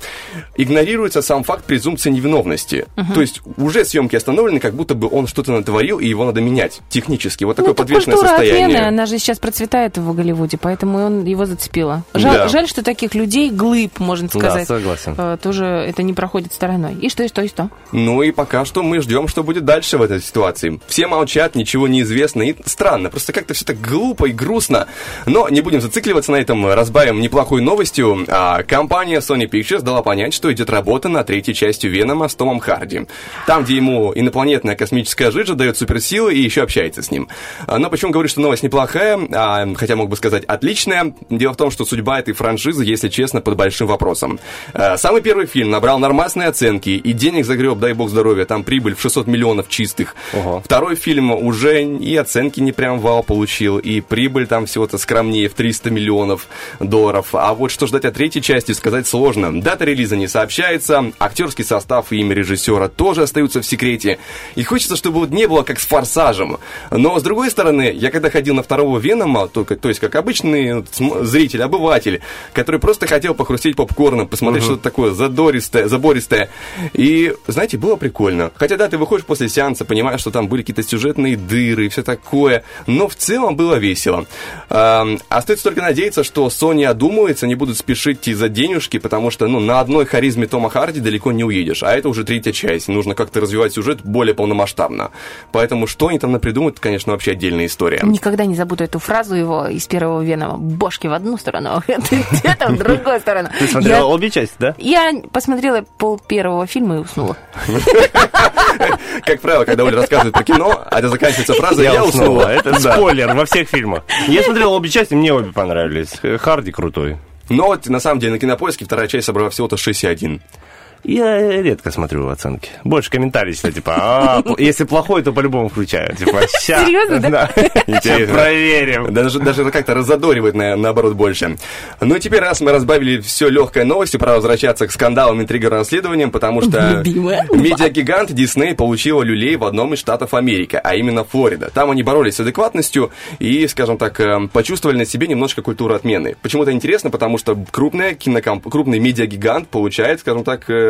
игнорируется сам факт презумпции невиновности. То есть уже съемки остановлены, как будто бы он что-то натворил, и его надо менять технически. Вот такое Ну, это подвешенное культура состояние. отмены, она же сейчас процветает в Голливуде, поэтому он его зацепило. Жаль, Да. жаль, что таких людей, глыб, можно Да, сказать, согласен. э, тоже это не проходит стороной. И что, и что, и что? Ну и пока что мы ждем, что будет дальше в этой ситуации. Все молчат, ничего не известно, и странно, просто как-то все так глупо и грустно. Но не будем зацикливаться на этом, разбавим неплохой новостью. А, компания Sony Pictures дала понять, что идет работа над третьей частью Венома с Томом Харди. Там, где ему инопланетная космическая жижа дает суперсилы и еще общается с ним. А, Но почему говорю, что новость неплохая, а, хотя мог бы сказать отличная, дело в том, что судьба этой франшизы, если честно, под большим вопросом. А, Самый первый фильм набрал нормальные оценки и денег загреб, дай бог здоровья, там прибыль в 600 миллионов чистых. Ого. Второй фильм уже и оценки не прям вау получил, и прибыль там всего-то скромнее в 300 миллионов долларов. А вот что ждать от третьей части, сказать сложно. Дата релиза не сообщается, актерский состав и имя режиссера тоже остаются в секрете. И хочется, чтобы вот не было как с «Форсажем». Но, с другой стороны, я когда ходил на второго Венома, то, то есть как обычный зритель, обыватель, который просто хотел похрустеть попкорном, посмотреть что-то такое задористое, забористое. И, знаете, было прикольно. Хотя, да, ты выходишь после сеанса, понимаешь, что там были какие-то сюжетные дыры и все такое, но в целом было весело. Остается только надеяться, что Sony одумается, не будут спешить из-за денежки, потому что, ну, на одной харизме Тома Харди рассказе далеко не уедешь. А это уже третья часть. Нужно как-то развивать сюжет более полномасштабно. Поэтому что они там напридумают, конечно, вообще отдельная история. Никогда не забуду эту фразу его из первого Венома. Бошки в одну сторону, где-то в другую сторону. Ты смотрела обе части, да? Я посмотрела пол первого фильма и уснула. Как правило, когда Оля рассказывает про кино, а это заканчивается фраза «я уснула». Это спойлер во всех фильмах. Я смотрел обе части, мне обе понравились. Харди крутой. Но вот на самом деле на кинопоиске вторая часть собрала всего-то 6,1. Я редко смотрю оценки. Больше комментарий, что типа, «А, если плохой, то по-любому включаю. Типа, ща. Серьезно, да? Интересно. Проверим. Даже, даже это как-то раззадоривает, на- наоборот, больше. Ну и теперь, раз мы разбавили все легкой новостью, пора возвращаться к скандалам, интригам, расследованиям, потому что Любимая. медиагигант Дисней получила люлей в одном из штатов Америки, а именно Флорида. Там они боролись с адекватностью и, скажем так, э, почувствовали на себе немножко культуру отмены. Почему-то интересно, потому что крупная кинокомп... крупный медиагигант получает, скажем так, э,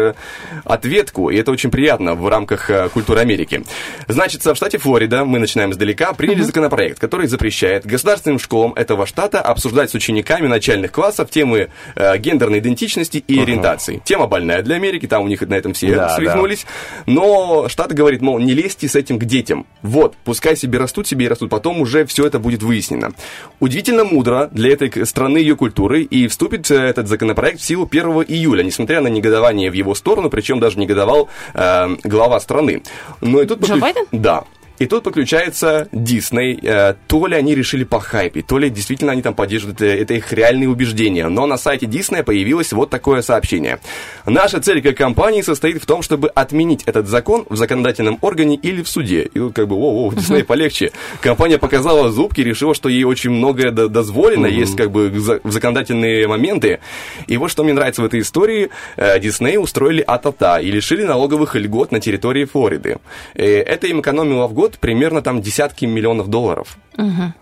ответку, и это очень приятно в рамках э, культуры Америки. Значит, в штате Флорида, мы начинаем издалека, приняли законопроект, который запрещает государственным школам этого штата обсуждать с учениками начальных классов темы э, гендерной идентичности и ориентации. Тема больная для Америки, там у них на этом все Да, свихнулись. Но штат говорит, мол, не лезьте с этим к детям. Вот, пускай себе растут, себе и растут, потом уже все это будет выяснено. Удивительно мудро для этой страны ее культуры, и вступит э, этот законопроект в силу 1 июля, несмотря на негодование в его сторону, причем даже негодовал э, глава страны. Но и тут Джо Байден? Да. И тут подключается Дисней. Э, То ли они решили похайпить, то ли действительно они там поддерживают, э, это их реальные убеждения. Но на сайте Диснея появилось вот такое сообщение. Наша цель как компании состоит в том, чтобы отменить этот закон в законодательном органе или в суде. И вот как бы, о, Дисней полегче. Компания показала зубки, решила, что ей очень многое до- дозволено, есть как бы за- законодательные моменты. И вот что мне нравится в этой истории. Э, Дисней устроили АТАТА и лишили налоговых льгот на территории Флориды. Э, Это им экономило в год примерно там десятки миллионов долларов.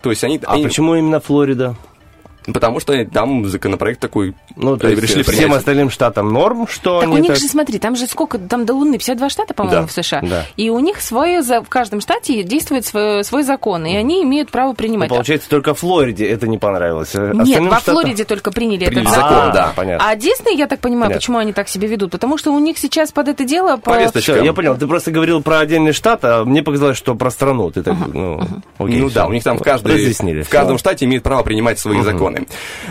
То есть они... А они- почему именно Флорида? Потому что там законопроект такой Ну, то есть решили всем принять. остальным штатам норм, что Так у них так... же, смотри, там же сколько, там до Луны 52 штата, по-моему, Да, в США. да. И у них свое, за- в каждом штате действует свой, свой закон, и они имеют право Ну, принимать. получается, только Флориде это не понравилось. А Нет, остальным во штатам- Флориде только приняли, Приняли этот закон, закон. да, понятно. А Дисней, я так понимаю, Понятно. почему они так себя ведут? Потому что у них сейчас под это дело... По... Повесточка. Всё, я понял, ты просто говорил про отдельный штат, а мне показалось, что про страну. Ты так, ну, окей, ну да, у них там в, каждой, Разъяснили. в каждом штате имеет право принимать свои законы.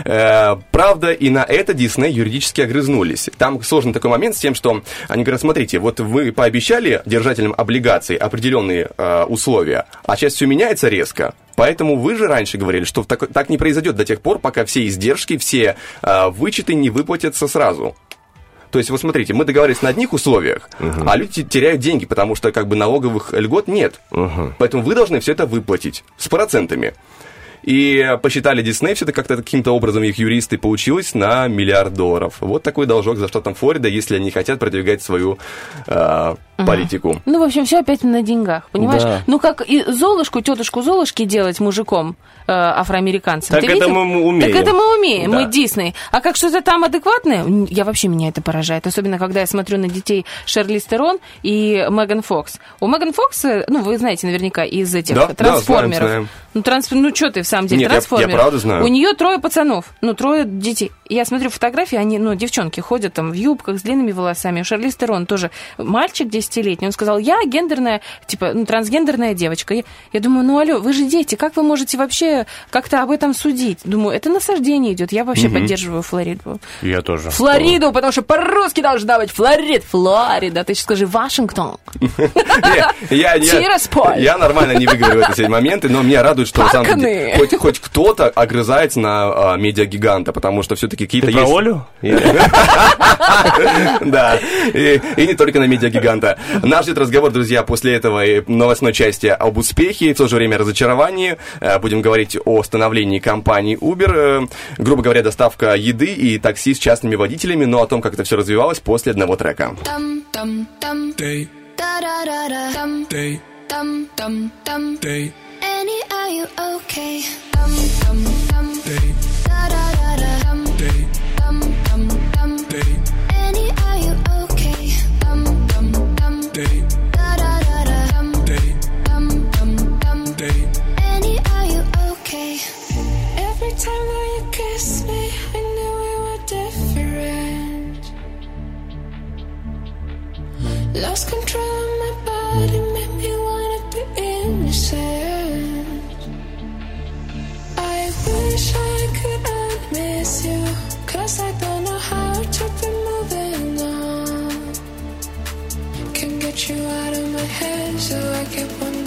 Э, правда, и на это Дисней юридически огрызнулись. Там сложный такой момент с тем, что они говорят, смотрите, вот вы пообещали держателям облигаций определенные э, условия, а сейчас все меняется резко. Поэтому вы же раньше говорили, что так, так не произойдет до тех пор, пока все издержки, все э, вычеты не выплатятся сразу. То есть, вот смотрите, мы договорились на одних условиях, а люди теряют деньги, потому что как бы налоговых льгот нет. Поэтому вы должны все это выплатить с процентами. И посчитали Дисней, все это как-то каким-то образом их юристы получилось на миллиард долларов. Вот такой должок за штатом Флорида, если они хотят продвигать свою э, политику. Ну, в общем, все опять на деньгах, понимаешь? Да. Ну, как и Золушку, тетушку Золушки делать мужиком э, афроамериканцем. Так Ты это видел? мы умеем. Так это мы умеем, Да. мы Дисней. А как что-то там адекватное, я вообще меня это поражает. Особенно, когда я смотрю на детей Шерли Стерон и Меган Фокс. У Меган Фокс, ну, вы знаете наверняка из этих Да, да, трансформеров. знаем, знаем. Ну, трансф... ну что ты в самом деле, Нет, я- я трансформеров. правда знаю. У нее трое пацанов, ну, трое детей. Я смотрю фотографии, они, ну, девчонки ходят там в юбках с длинными волосами. У Шарли Стерон тоже мальчик десятилетний. Он сказал, я гендерная, типа, ну, трансгендерная девочка. Я, я думаю, ну, алло, вы же дети, как вы можете вообще как-то об этом судить? Думаю, это насаждение идет. Я вообще поддерживаю Флориду. Я тоже. Флориду, потому что по-русски должна быть Флорид. Флорида. Ты сейчас скажи Вашингтон. Я, нормально не выигрываю эти моменты, но меня радует, что на самом деле Паканы. хоть, хоть кто-то огрызается на а, медиагиганта, потому что все-таки какие-то есть... Олю? Да, и не только на медиагиганта. Нас ждет разговор, друзья, после этого и новостной части об успехе и в то же время разочаровании. Э, Будем говорить о становлении компании Uber. Э, Грубо говоря, доставка еды и такси с частными водителями, но о том, как это все развивалось после одного трека. Day, day, day, Annie, are you okay? Dum dum dum. day, Da da Lost control of my body, made me wanna be innocent. I wish I could miss you, cause I don't know how to be moving on. Can't get you out of my head, so I keep on.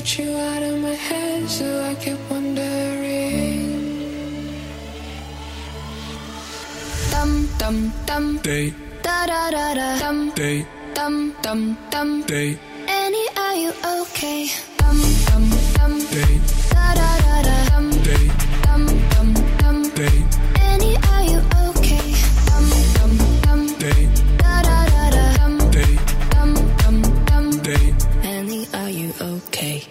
Get you out of my head, so I keep wondering. Dum dum dum. Day, Da da da da. Dum day, dum dum dum. day, Annie, are you okay? Dum dum dum. day, Da da da da. Dum day, dum dum dum. day, Annie, are you okay? Dum dum dum. day, Da da da da. Dum day, dum dum dum. day. Annie, are you okay?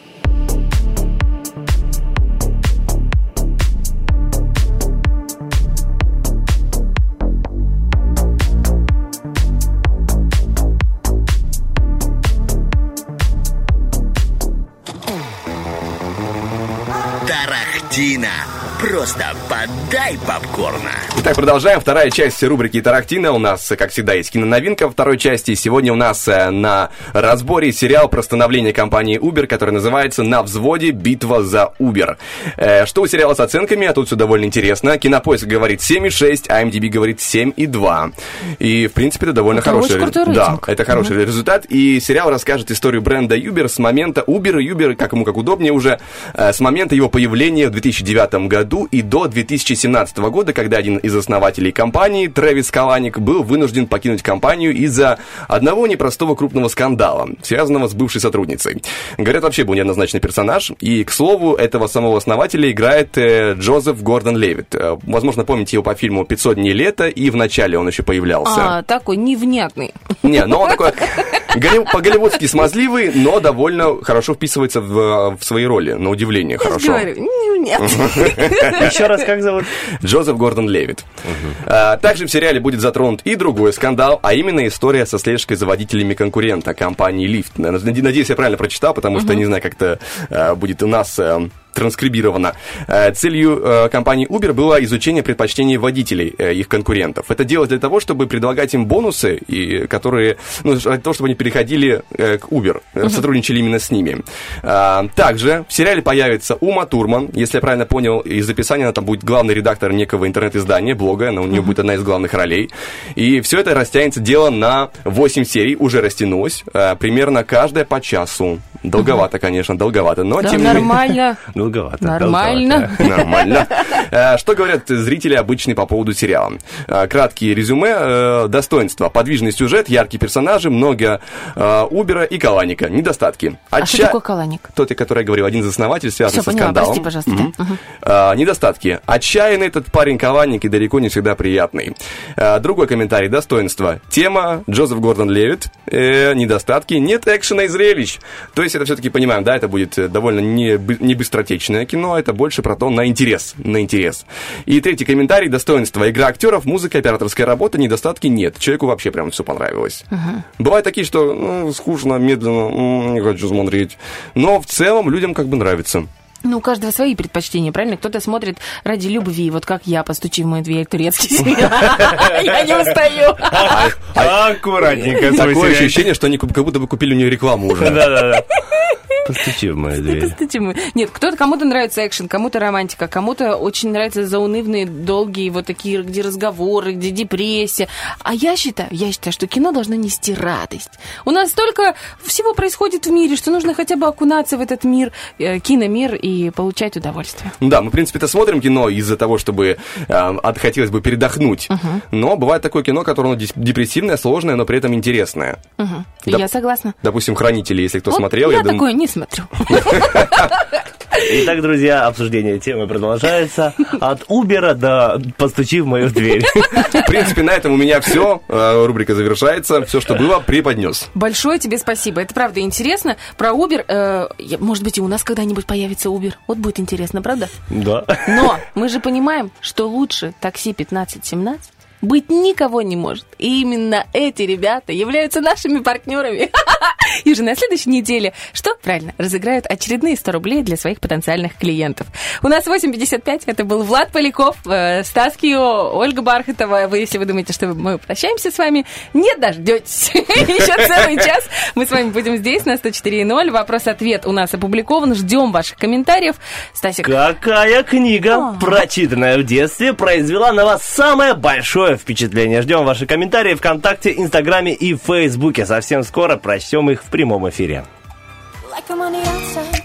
Подай попкорна. Итак, продолжаем. Вторая часть рубрики Тарактина. У нас, как всегда, есть киноновинка во второй части. Сегодня у нас э, на разборе сериал про становление компании Uber, который называется «На взводе. Битва за Uber». Э, Что у сериала с оценками? А тут все довольно интересно. Кинопоиск говорит 7,6, а MDB говорит 7,2. И, в принципе, это довольно Это хороший... очень да, рейтинг. это хороший результат. И сериал расскажет историю бренда Uber с момента Uber и Uber, как ему как удобнее уже, э, с момента его появления в 2009 году и до 2017 года, когда один из основателей компании, Трэвис Каланик, был вынужден покинуть компанию из-за одного непростого крупного скандала, связанного с бывшей сотрудницей. Говорят, вообще был неоднозначный персонаж, и, к слову, этого самого основателя играет э, Джозеф Гордон Левит. Э, Возможно, помните его по фильму «500 дней лета», и в начале он еще появлялся. А, такой невнятный. Не, но он такой голли- по-голливудски смазливый, но довольно хорошо вписывается в, в свои роли, на удивление Я хорошо. говорю, невнятный. Еще раз, как зовут? Джозеф Гордон Левит. А, также в сериале будет затронут и другой скандал, а именно история со слежкой за водителями конкурента компании Lyft. Наде- Надеюсь, я правильно прочитал, потому что не знаю, как это а, будет у нас а, транскрибировано. Э, Целью э, компании Uber было изучение предпочтений водителей, э, их конкурентов. Это делать для того, чтобы предлагать им бонусы, и, которые, ну, для того, чтобы они переходили к Uber, э, сотрудничали именно с ними. Также в сериале появится Ума Турман, если я правильно понял, из описания она там будет главный редактор некого интернет-издания, блога, она у нее будет одна из главных ролей. И все это растянется дело на 8 серий, уже растянулось, примерно каждая по часу. Долговато, конечно, долговато, но Да, тем не менее... нормально. Долговато. Нормально. Нормально. Э, Что говорят зрители обычные по поводу сериала? Э, Краткие резюме. э, Достоинства. Подвижный сюжет, яркие персонажи, много э, Убера и Каланика. Недостатки. А что Отча- такое каланик? Тот, который я говорил, один из основателей, связанный Всё, со поняла, скандалом. прости, пожалуйста. Мгм. А, недостатки. Отчаянный этот парень Каланик и далеко не всегда приятный. А, другой комментарий. Достоинство. Тема. Джозеф Гордон Левит. Э, недостатки. Нет экшена и зрелищ. То есть это все-таки понимаем, да, это будет э, довольно не, не быстротечное кино, это больше про то на интерес. На интерес. И третий комментарий. Достоинство. Игра актеров, музыка, операторская работа. Недостатки нет. Человеку вообще прям все понравилось. Бывают такие, что ну, скучно, медленно, не хочу смотреть. Но в целом людям как бы нравится. Ну, у каждого свои предпочтения, правильно? Кто-то смотрит ради любви, вот как я, постучи в мою дверь, турецкий сериал. Я не устаю. Аккуратненько. Такое ощущение, что они как как будто бы купили у нее рекламу уже. Да-да-да. Постучи в мою дверь. Постучи Нет, кто-то, кому-то нравится экшен, кому-то романтика, кому-то очень нравятся заунывные, долгие, вот такие, где разговоры, где депрессия. А я считаю, я считаю, что кино должно нести радость. У нас столько всего происходит в мире, что нужно хотя бы окунаться в этот мир, э, киномир и получать удовольствие. Да, мы, в принципе-то смотрим кино из-за того, чтобы э, от- хотелось бы передохнуть. Но бывает такое кино, которое ну, депрессивное, сложное, но при этом интересное. Мгм. Да. Я согласна. Допустим, «Хранители», если кто Вот смотрел. я думаю- такое не смотрю. Итак, друзья, обсуждение темы продолжается. От Убера до «Постучи в мою дверь». В принципе, на этом у меня все. Рубрика завершается. Все, что было, преподнес. Большое тебе спасибо. Это правда интересно. Про Uber, э, может быть, и у нас когда-нибудь появится Uber. Вот будет интересно, правда? Да. Но мы же понимаем, что лучше такси 1517 быть никого не может. И именно эти ребята являются нашими партнерами. И уже на следующей неделе, что правильно, разыграют очередные 100 рублей для своих потенциальных клиентов. У нас 8.55, это был Влад Поляков, э, Стас Кио, Ольга Бархатова. Вы, если вы думаете, что мы прощаемся с вами, не дождетесь. Еще целый час мы с вами будем здесь на 104.0. Вопрос-ответ у нас опубликован. Ждем ваших комментариев. Стасик, Какая книга, прочитанная в детстве, произвела на вас самое большое большое впечатление. Ждем ваши комментарии ВКонтакте, Инстаграме и Фейсбуке. Совсем скоро прочтем их в прямом эфире. Like I'm on the outside,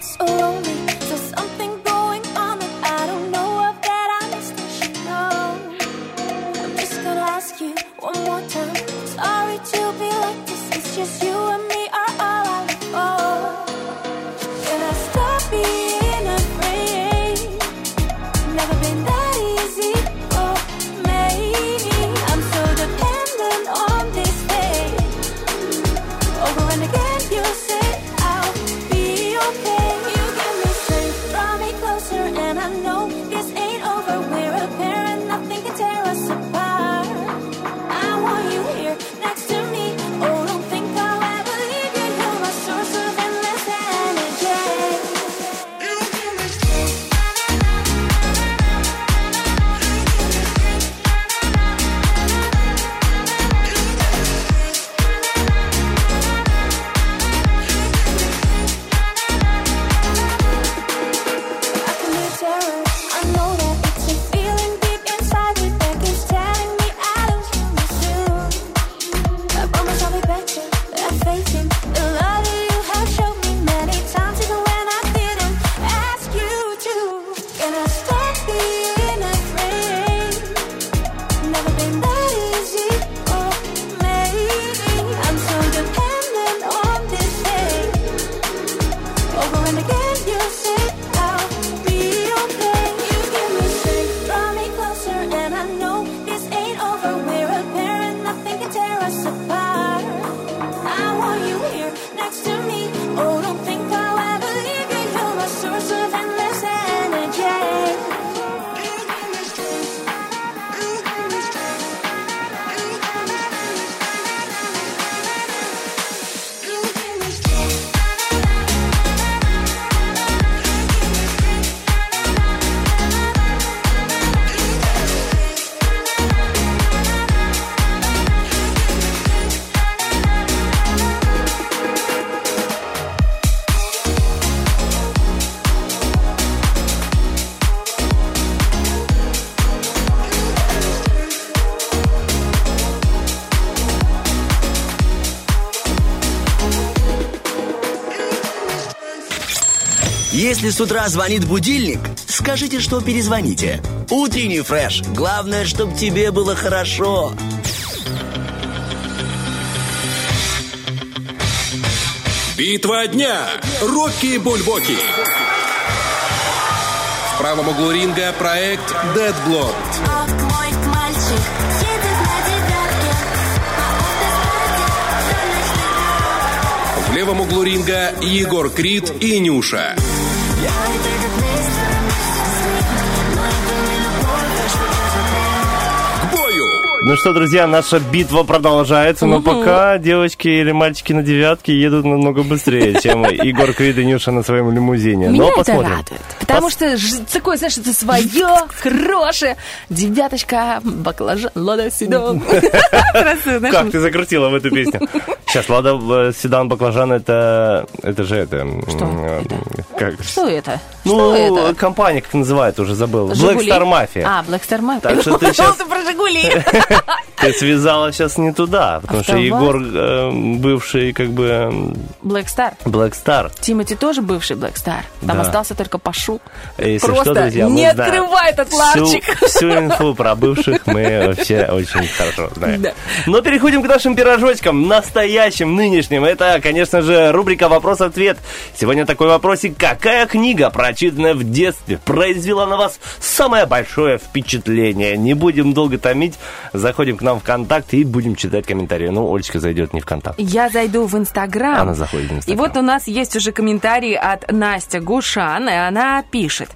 Если с утра звонит будильник, скажите, что перезвоните. Утренний фреш. Главное, чтобы тебе было хорошо. Битва дня. Рокки Бульбоки. В правом углу ринга проект Dead Blonde. Девятке. В левом углу ринга Егор Крид и Нюша. К Ну что, друзья, наша битва продолжается, но пока девочки или мальчики на девятке едут намного быстрее, чем Егор Крид и Нюша на своем лимузине. Меня но это посмотрим. радует. Потому что такое, знаешь, это свое, хорошее. Девяточка, баклажан, лада, седан. Как ты закрутила в эту песню? Сейчас, Лада Седан Баклажан, это... Это же это... Что Как? Что это? Ну, это? компания, как называют, уже забыл. Black? Star Mafia. А, Black Star Mafia. Так что ты ты про Жигули. Ты связала сейчас не туда, потому что? Егор э, бывший как бы Black Star. Black Star. Тимати тоже бывший Black Star. Там остался только Пашу. Просто не открывай этот ларчик. всю инфу про бывших мы вообще очень хорошо знаем. Но переходим к нашим пирожочкам, настоящим, нынешним. Это, конечно же, рубрика «Вопрос-ответ». Сегодня такой вопросик. Какая книга, прочитанная в детстве, произвела на вас самое большое впечатление? Не будем долго томить. Заходим к нам в ВКонтакт и будем читать комментарии. Ну, Олечка зайдет не ВКонтакт. Я зайду в Инстаграм. Она заходит в И Инстаграм. вот у нас есть уже комментарий от Настя Гушан, и она пишет.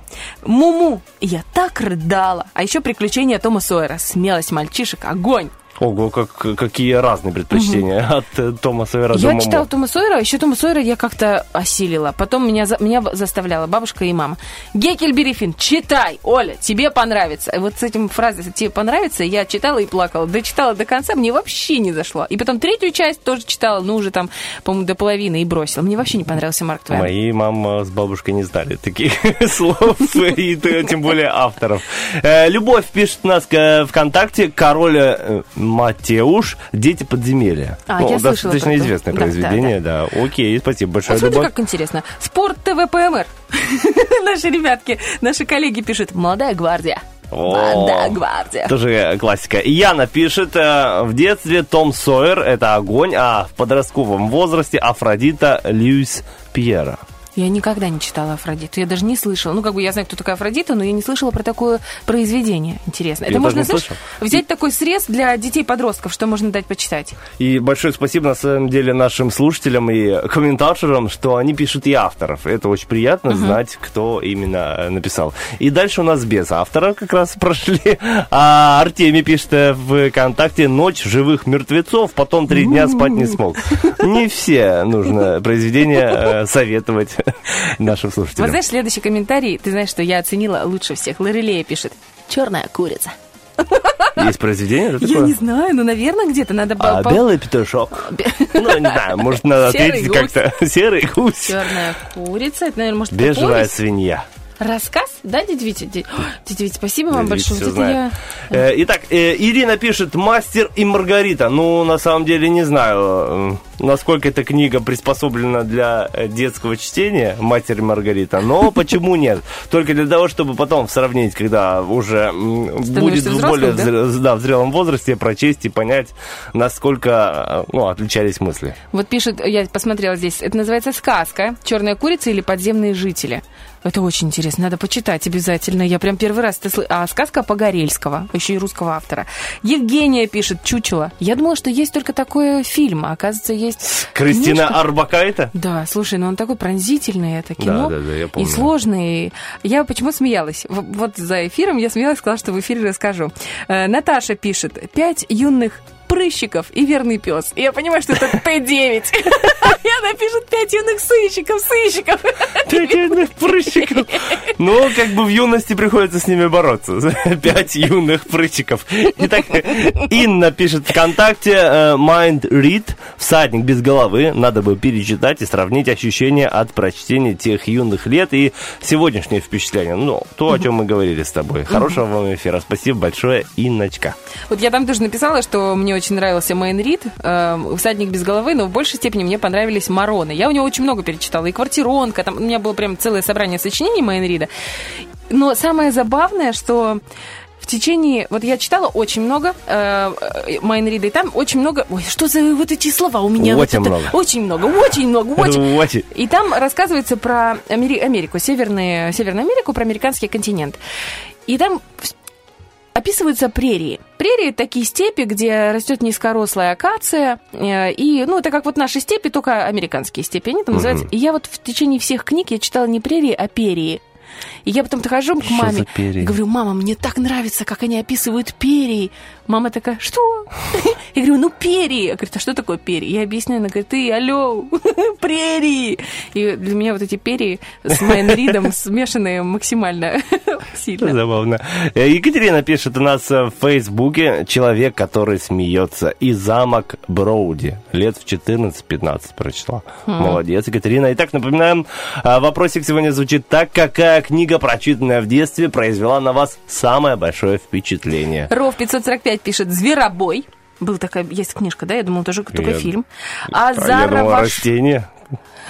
Муму, я так рыдала. А еще приключения Тома Сойера. Смелость мальчишек, огонь. Ого, как, какие разные предпочтения от э, Тома Сойера до Я Момо. читала Тома Сойера, еще Тома Сойера я как-то осилила. Потом меня, за- меня заставляла бабушка и мама. Гекельбери Финн, читай, Оля, тебе понравится. И вот с этим фразой «тебе понравится» я читала и плакала. Дочитала до конца, мне вообще не зашло. И потом третью часть тоже читала, ну уже там, по-моему, до половины и бросила. Мне вообще не понравился Марк Твен. Мои мама с бабушкой не знали таких слов, и т- тем более авторов. Э, Любовь пишет нас э, ВКонтакте, король э, Матеуш, «Дети подземелья». А, Ну, я слышала достаточно известное Да, произведение, да. Окей, спасибо большое, Вот смотри, как интересно. Спорт ТВ ПМР. Наши ребятки, наши коллеги пишут «Молодая гвардия». Молодая гвардия. Тоже классика. Яна пишет, э, в детстве Том Сойер – это огонь, а в подростковом возрасте Афродита Льюис Пьера. Я никогда не читала Афродиту. Я даже не слышала. Ну, как бы я знаю, кто такая Афродита, но я не слышала про такое произведение. Интересно. Я Это можно, знаешь, слышал. взять такой срез для детей-подростков, что можно дать почитать. И большое спасибо, на самом деле, нашим слушателям и комментаторам, что они пишут и авторов. Это очень приятно знать, кто именно э, написал. И дальше у нас без автора как раз прошли. А Артемий пишет э, в ВКонтакте «Ночь живых мертвецов, потом три дня спать не смог». Не все нужно произведения э, советовать нашим Вот слушателям. знаешь, следующий комментарий, ты знаешь, что я оценила лучше всех. Лорелея пишет. Черная курица. Есть произведение Я такое? не знаю, ну, наверное, где-то надо... А белый петушок? Ну, не знаю, может, надо Серый ответить как-то. Серый гусь. Черная курица. Это, наверное, может, Бежевая свинья. Рассказ? Да, дядя Витя? Дядя Витя, спасибо вам Дядя большое. Вот я... Э, Итак, э, Ирина пишет «Мастер и Маргарита». Ну, на самом деле, не знаю, э, насколько эта книга приспособлена для э, детского чтения «Мастер и Маргарита», но почему нет? Только для того, чтобы потом сравнить, когда уже будет в более да, в зрелом возрасте, прочесть и понять, насколько э, ну, отличались мысли. Вот пишет, я посмотрела здесь, это называется сказка «Черная курица» или «Подземные жители». Это очень интересно, надо почитать обязательно. Я прям первый раз это слы- А сказка Погорельского, еще и русского автора. Евгения пишет «Чучело». Я думала, что есть только такой фильм, а оказывается, есть Кристина книжка. Арбакайте? Да, слушай, ну он такой пронзительный, это кино. Да, да, да, я помню. И сложный. Я почему смеялась? Вот за эфиром я смеялась, сказала, что в эфире расскажу. Э, Наташа пишет, пять юных прыщиков и верный пес. И я понимаю, что это Т9. И она пишет пять юных сыщиков, сыщиков. Пять юных прыщиков. Ну, как бы в юности приходится с ними бороться. Пять юных прыщиков. Итак, Инна пишет ВКонтакте э, Mind Read «Всадник без головы». Надо бы перечитать и сравнить ощущения от прочтения тех юных лет и сегодняшнее впечатление. Ну, то, о чем мы говорили с тобой. Хорошего вам эфира. Спасибо большое, Инночка. Вот я там тоже написала, что мне очень нравился Мэйн Рид, э, «Всадник без головы», но в большей степени мне понравились Мароны. Я у него очень много перечитала. И «Квартиронка», там у меня было прям целое собрание сочинений Мэйн Рида. Но самое забавное, что в течение... Вот я читала очень много э, э, Майн Рида, и там очень много... Ой, что за вот эти слова у меня? Очень вот это- много. Очень много, очень много, очень. Очень. И там рассказывается про Амери- Америку, Северные, Северную Америку, про американский континент. И там описываются прерии. Прерии – такие степи, где растет низкорослая акация. э, И, ну, это как вот наши степи, только американские степи. Они там называются. И я вот в течение всех книг я читала не прерии, а перии. И я потом хожу к маме и говорю, мама, мне так нравится, как они описывают перья. Мама такая, что? Я говорю, ну перья. Я говорю, а что такое перья? Я объясняю, она говорит, ты, алло, прерии. И для меня вот эти перья с Майн Ридом смешанные максимально сильно. Забавно. Э, Екатерина пишет у нас э, в Фейсбуке «Человек, который смеется» и «Замок Броуди». Лет в 14-15 прочла. Молодец, Екатерина. Итак, напоминаем, э, вопросик сегодня звучит так. Какая книга, прочитанная в детстве, произвела на вас самое большое впечатление? Ров 545 пишет «Зверобой». Был такая, есть книжка, да? Я думала, тоже только Я- фильм. А я думал, Азарова растение.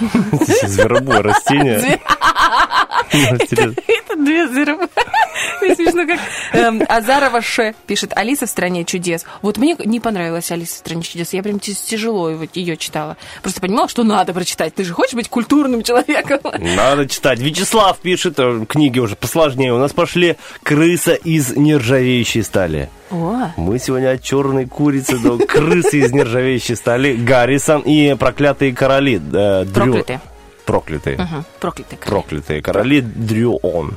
Зверобой, растение. Две зеро. Мне смешно, как... Эм, Азарова Ш. пишет «Алиса в стране чудес». Вот мне не понравилась «Алиса в стране чудес». Я прям тяжело его- ее читала. Просто понимала, что надо прочитать. Ты же хочешь быть культурным человеком. Надо читать. Вячеслав пишет, э, книги уже посложнее. У нас пошли «Крыса из нержавеющей стали». О, Мы сегодня от черной курицы до крысы из нержавеющей стали. Гаррисон и проклятые короли. э, Дрю- проклятые. Проклятые. Мгм, Проклятые. короли. Проклятые короли Дрю Он.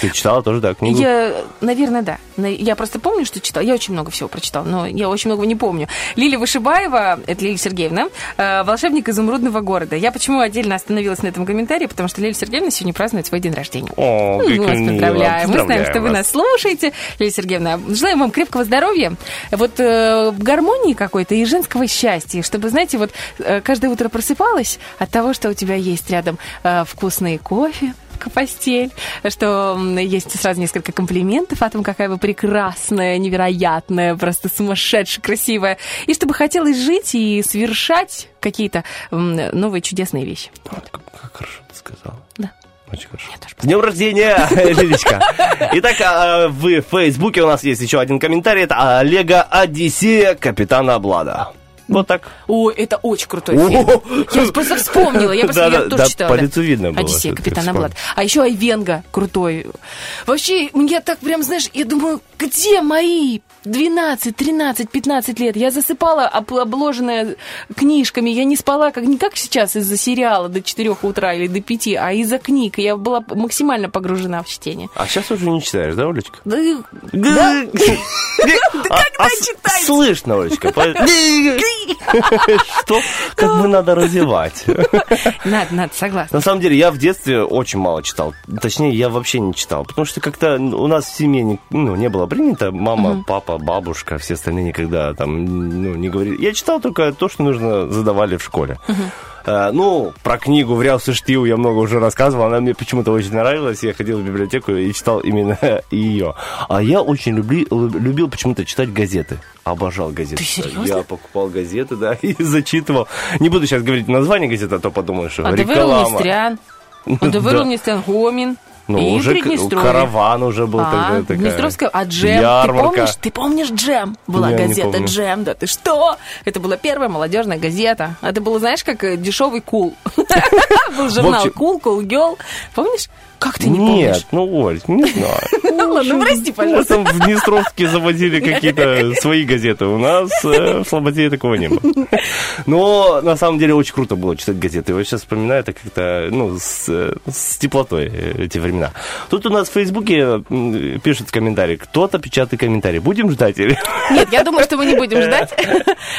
Ты читала тоже, да, книгу? Я, наверное, да. Я просто помню, что читала. Я очень много всего прочитала, но я очень много не помню. Лилия Вышибаева, это Лилия Сергеевна, э, волшебник изумрудного города. Я почему отдельно остановилась на этом комментарии? Потому что Лилия Сергеевна сегодня празднует свой день рождения. О, Ну, вас поздравляем. Мы знаем, что вы нас слушаете. Лилия Сергеевна, желаем вам крепкого здоровья, вот э, гармонии какой-то и женского счастья, чтобы, знаете, вот э, каждое утро просыпалась от того, что у тебя есть рядом э, вкусный кофе, постель, что есть сразу несколько комплиментов о том, какая вы прекрасная, невероятная, просто сумасшедшая, красивая, и чтобы хотелось жить и совершать какие-то новые чудесные вещи. Как хорошо ты сказала. Да. Очень хорошо. С днем рождения, Лилечка. Итак, а, в Фейсбуке у нас есть еще один комментарий. Это Олега Одиссея, капитана Облада. Вот так. О, это очень крутой фильм. Я просто вспомнила. Я просто я тоже читала. по лицу видно было, Одиссея, что ты Капитан вспомнил. Облад. А еще Айвенга крутой. Вообще, мне так прям, знаешь, я думаю, где мои 12, 13, 15 лет? Я засыпала об- обложенная книжками. Я не спала, как не как сейчас из-за сериала до 4 утра или до 5, а из-за книг. Я была максимально погружена в чтение. А сейчас уже не читаешь, да, Олечка? Да, да? А- а с- Слышно, Олечка. Что? Как бы надо развивать. Надо, надо, согласна. На самом деле, я в детстве очень мало читал. Точнее, я вообще не читал. Потому что как-то у нас в семье не, ну, не было принято. Мама, папа, бабушка, все остальные никогда там ну, не говорили. Я читал только то, что нужно задавали в школе. Э, Ну, про книгу «Врял Штил» я много уже рассказывал. Она мне почему-то очень нравилась. Я ходил в библиотеку и читал именно ее. А я очень любли- любил почему-то читать газеты. Обожал газеты. Ты серьезно? Я покупал газеты, да, и зачитывал. Не буду сейчас говорить название газеты, а то подумаешь, что А реклама. Румнестрян. А ДВ Да. Румнестрян, Гомин. Ну, и уже Приднестровье. караван уже был А, тогда такая. Днестровская, а джем, Ярмарка. ты помнишь? Ты помнишь джем? Была Я газета джем, да ты что? Это была первая молодежная газета. Это было, знаешь, как э, дешевый cool. Был журнал Cool, Cool Girl. Помнишь? Как ты не Нет, помнишь? ну, Оль, не знаю. Ну ладно, прости, пожалуйста. там в Днестровске заводили какие-то свои газеты. У нас э, в Слободе такого не было. Но на самом деле очень круто было читать газеты. Вот сейчас вспоминаю это как-то, ну, с, э, с теплотой эти времена. Тут у нас в Фейсбуке м, пишут комментарий. Кто-то печатает комментарий. Будем ждать или... Нет, я думаю, что мы не будем ждать.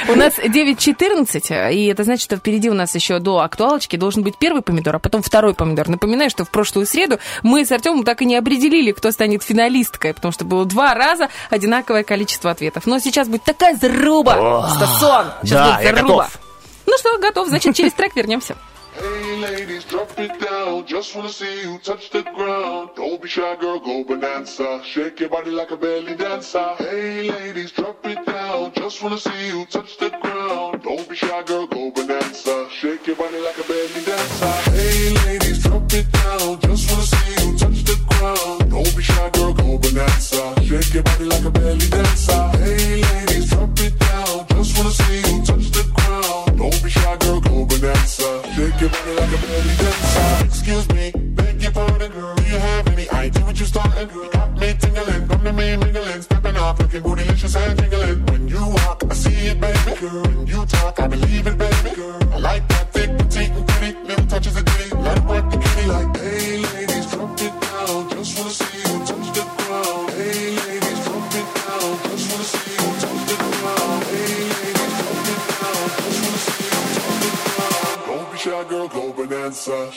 У нас 9.14, и это значит, что впереди у нас еще до актуалочки должен быть первый помидор, а потом второй помидор. Напоминаю, что в прошлую среду мы с Артемом так и не определили, кто станет финалисткой, потому что было два раза одинаковое количество ответов. Но сейчас будет такая заруба, Стасон! Сейчас да, будет я заруба. готов. Ну что, готов, значит, через трек вернемся. Hey ladies, drop it down. Just wanna see you touch the ground. Don't be shy, girl, go bonanza. Shake your body like a belly dancer. Hey ladies, drop it down. Just wanna see you touch the ground. Don't be shy, girl, go bonanza. Shake your body like a belly dancer. Hey ladies, drop it down. Just wanna see you touch the ground. Don't be shy, girl, go bonanza. Shake your body like a belly dancer. Hey ladies, drop it down. Just wanna see you touch the ground. Don't be shy, girl, go bonanza. Shake your body like a belly dancer. Excuse me, beg your pardon, girl. Do you have any idea what you're starting, girl? You got me tingling, come to me mingling, stepping off, looking bootylicious and jingling. When you walk, I see it, baby, girl. When you talk, I believe it, baby, girl. I like that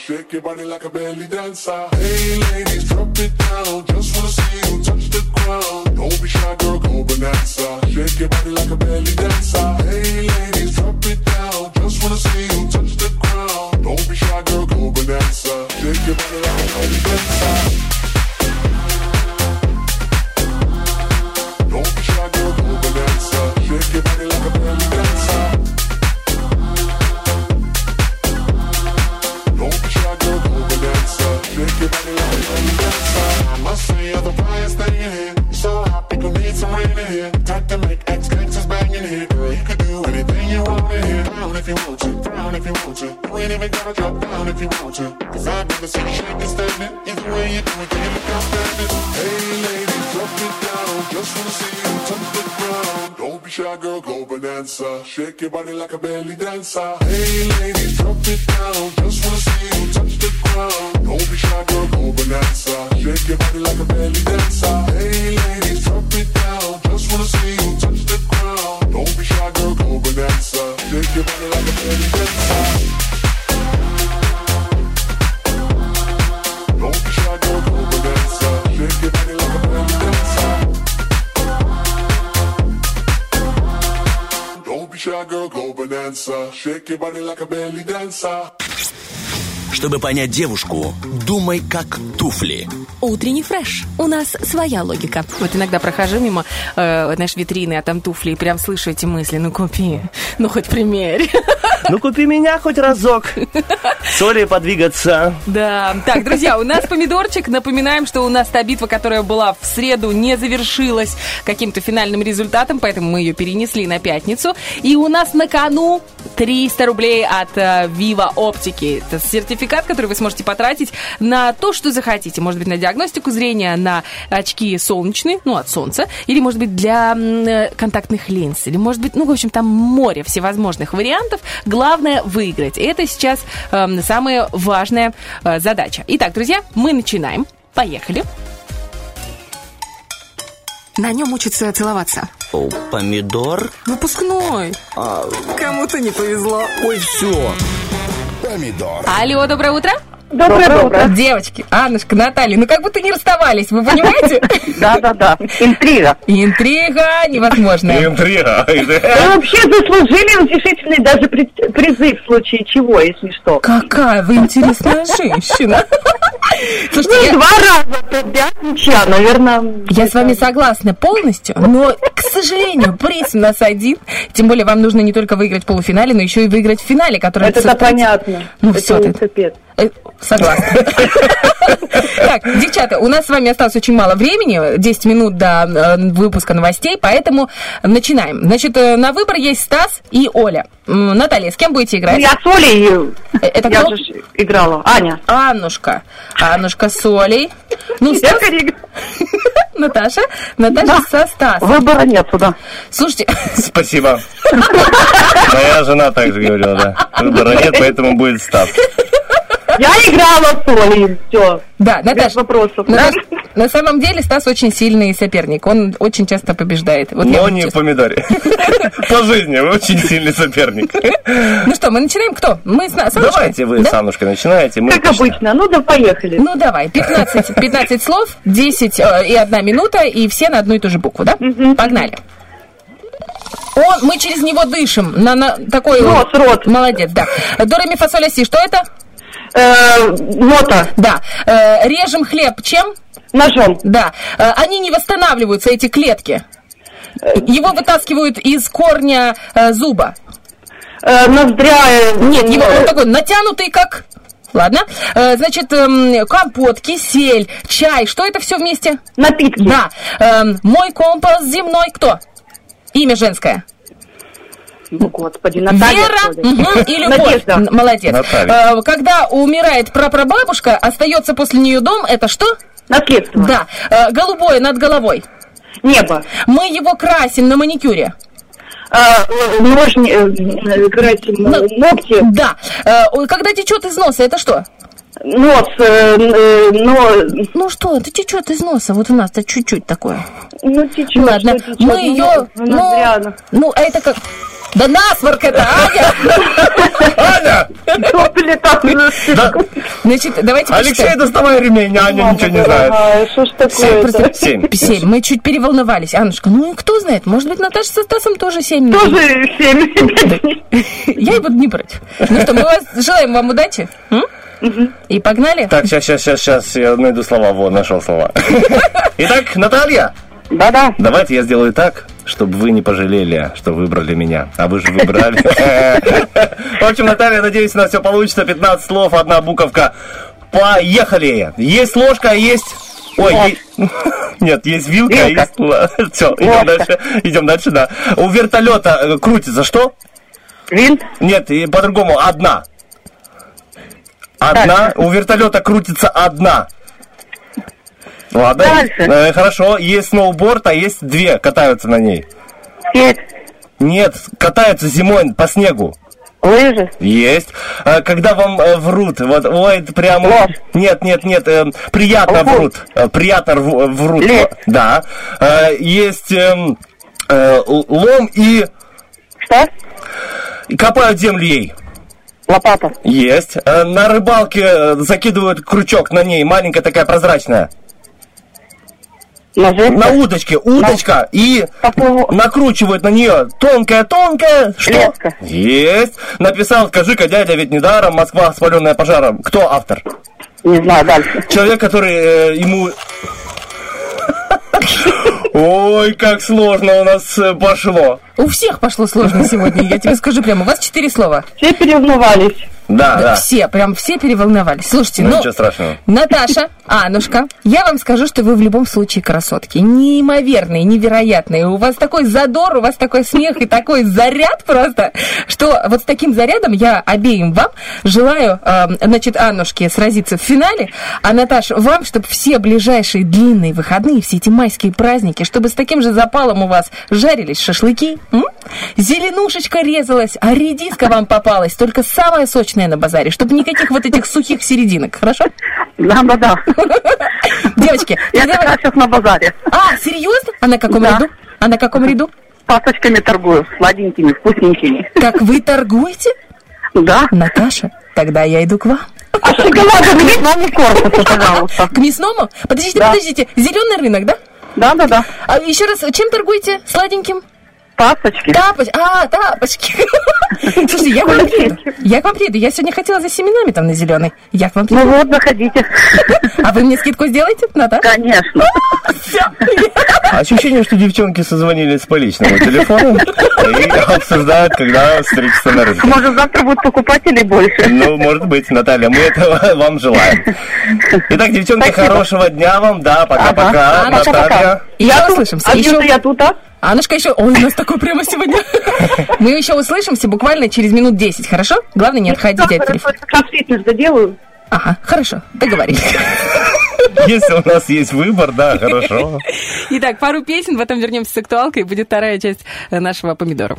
Shake your body like a belly dancer. Hey, ladies, drop it down. Just wanna see you понять девушку, думай как туфли. Утренний фреш. У нас своя логика. Вот иногда прохожу мимо, э, знаешь, витрины, а там туфли, и прям слышу эти мысли. Ну, купи. Ну, хоть примерь. Ну, купи меня хоть разок. Соли подвигаться. Да. Так, друзья, у нас помидорчик. Напоминаем, что у нас та битва, которая была в среду, не завершилась каким-то финальным результатом, поэтому мы ее перенесли на пятницу. И у нас на кону 300 рублей от э, Viva Оптики. Это сертификат, который вы сможете потратить на то, что захотите. Может быть, на диагностику зрения, на очки солнечные, ну, от солнца, или, может быть, для э, контактных линз, или, может быть, ну, в общем, там море всевозможных вариантов. Главное выиграть. И это сейчас эм, самая важная э, задача. Итак, друзья, мы начинаем. Поехали. На нем учатся целоваться. Помидор? Выпускной. Кому-то не повезло. Ой, все. Помидор. Алло, доброе утро. Доброе, утро. Девочки, Аннушка, Наталья, ну как будто не расставались, вы понимаете? Да-да-да. Интрига. Интрига невозможная. Интрига. Вы вообще заслужили утешительный даже при- призыв в случае чего, если что. Какая вы интересная женщина. Слушайте, Ну, я- два раза подряд ничья, наверное. Я с вами согласна полностью, но, к сожалению, приз у нас один. Тем более вам нужно не только выиграть в полуфинале, но еще и выиграть в финале, который... Это-то понятно. Ну Это все, ты. Э, Согласна. Так, девчата, у нас с вами осталось очень мало времени, 10 минут до э, выпуска новостей, поэтому начинаем. Значит, э, на выбор есть Стас и Оля. Наталья, с кем будете играть? Я с Олей, Это я кто? же играла. Аня. Аннушка. Аннушка с Олей. Ну, Стас... Наташа. Наташа со Стасом. Выбора нету, да. Слушайте, Спасибо. Моя жена также говорила, да. Выбора нет, поэтому будет став. Я играла с Олей, все. Да, Наташа, Без вопросов. Наташ, на самом деле Стас очень сильный соперник. Он очень часто побеждает. Вот Но не в честно- помидоре. По жизни вы очень сильный соперник. Ну что, мы начинаем кто? Мы с? Давайте вы Да? с Аннушкой начинаете. Как обычно. Ну да, поехали. Ну давай, 15, 15 слов, 10 э, и одна минута, и все на одну и ту же букву, да? Погнали. Он, мы через него дышим. На, на такой Рот, рот. Молодец, да. До ре ми фа соль ля, си. Что это? Э, нота. Да. Э, режем хлеб чем? Ножом. Да. Э, они не восстанавливаются, эти клетки. Его вытаскивают из корня э, зуба. Э, ноздря. э, Нет, его, э, он такой натянутый, как... Ладно. Э, значит, эм, компот, кисель, чай. Что это все вместе? Напитки. Да. Эм, мой компас земной кто? Имя женское. Ну, господи, Наталья. Вера мгм, и любовь. Надежда. Молодец. Наталья. Э, когда умирает прапрабабушка, остается после нее дом, это что? Наследство. Да. Э, голубое над головой. Небо. Мы его красим на маникюре. Э, э, ножни, э, э, красим, Ну, э, ногти. Да. Когда течет из носа, это что? Нос, э, но... Ну что, это течет из носа. Вот у нас-то чуть-чуть такое. Ну, течет, Ладно, что течет? мы Ну, ее... ну, Ну, ну, а это как... Да насморк это, Аня! Аня! Там. Значит, давайте Алексей, доставай ремень, Аня ничего не знает. Ай, Что ж такое Семь. Семь. Мы чуть переволновались. Аннушка, ну кто знает, может быть, Наташа со Стасом тоже семь. Тоже семь. Я и буду не против. Ну что, мы вас желаем вам удачи. И погнали. Так, сейчас, сейчас, сейчас, сейчас, я найду слова. Вот, нашел слова. Итак, Наталья, Да-да. давайте я сделаю так, чтобы вы не пожалели, что выбрали меня. А вы же выбрали. В общем, Наталья, надеюсь, у нас все получится. 15 слов, одна буковка. Поехали! Есть ложка, а есть... Ой, е- нет, есть вилка, а есть... Все, идем дальше. Идем дальше, да. У вертолета э, крутится что? Винт. Нет, и по-другому, одна. Одна. У вертолета крутится одна. Ладно. Дальше. Э, хорошо. Есть сноуборд, а есть две катаются на ней. Скейт. Нет, катаются зимой по снегу. Лыжи. Есть. А, когда вам э, врут, вот, ой, это прямо... Ложь. Нет, нет, нет, э, приятно Лгут. врут. Э, приятно рву- врут. Лед. Да. Э, есть эм, э, л- лом и, Что? и копают землю ей. Лопата. Есть. Э, На рыбалке э, закидывают крючок на ней, маленькая такая прозрачная. На удочке. Удочка. И накручивают на нее тонкая-тонкая. Что? Леска. Есть. Написал, скажи-ка, дядя, ведь недаром Москва спаленная пожаром. Кто автор? Не знаю, дальше. Человек, который э, ему... Ой, как сложно у нас э, пошло. У всех пошло сложно сегодня, я тебе скажу прямо. У вас четыре слова. Все переволновались. Да, да. Все, прям все переволновались. Слушайте, Ну, ну, ничего страшного. Наташа, Анушка, я вам скажу, что вы в любом случае красотки. Неимоверные, невероятные. У вас такой задор, у вас такой смех и такой заряд просто, что вот с таким зарядом я обеим вам желаю, э, значит, Аннушке сразиться в финале, а Наташа, вам, чтобы все ближайшие длинные выходные, все эти майские праздники, чтобы с таким же запалом у вас жарились шашлыки, м? Зеленушечка резалась, а редиска вам попалась, только самая сочная на базаре, чтобы никаких вот этих сухих серединок, хорошо? Да, да, да. Девочки, Я как раз сейчас на базаре. А, серьезно? А на каком ряду? А на каком ряду? Пасочками торгую, сладенькими, вкусненькими. Как вы торгуете? Да. Наташа, тогда я иду к вам. А шоколада к мясному корпусу, пожалуйста. К мясному? Подождите, Да. подождите. Зеленый рынок, да? Да, да, да. А еще раз, чем торгуете? Сладеньким? Пасочки. Тапоч... А, тапочки. Слушайте, я к вам приеду. Я к вам приеду. Я сегодня хотела за семенами там на зеленый. Я к вам приеду. Ну вот, заходите. А вы мне скидку сделаете, Наташа? Конечно. Ощущение, что девчонки созвонились по личному телефону и обсуждают, когда встретиться на рынке. Может, завтра будут покупателей больше. Ну, может быть, Наталья, мы этого вам желаем. Итак, девчонки, Спасибо. хорошего дня вам, да, пока-пока, Ага. Наталья. пока. Еще услышимся. А Еще... я тут, а? Аннушка еще... Ой, у нас такой прямо сегодня. Мы еще услышимся буквально через минут 10, хорошо? Главное, не отходите от телефона. Как фитнес доделаю. Ага, хорошо, договорились. Если у нас есть выбор, да, хорошо. Итак, пару песен, потом вернемся с актуалкой, и будет вторая часть нашего помидора.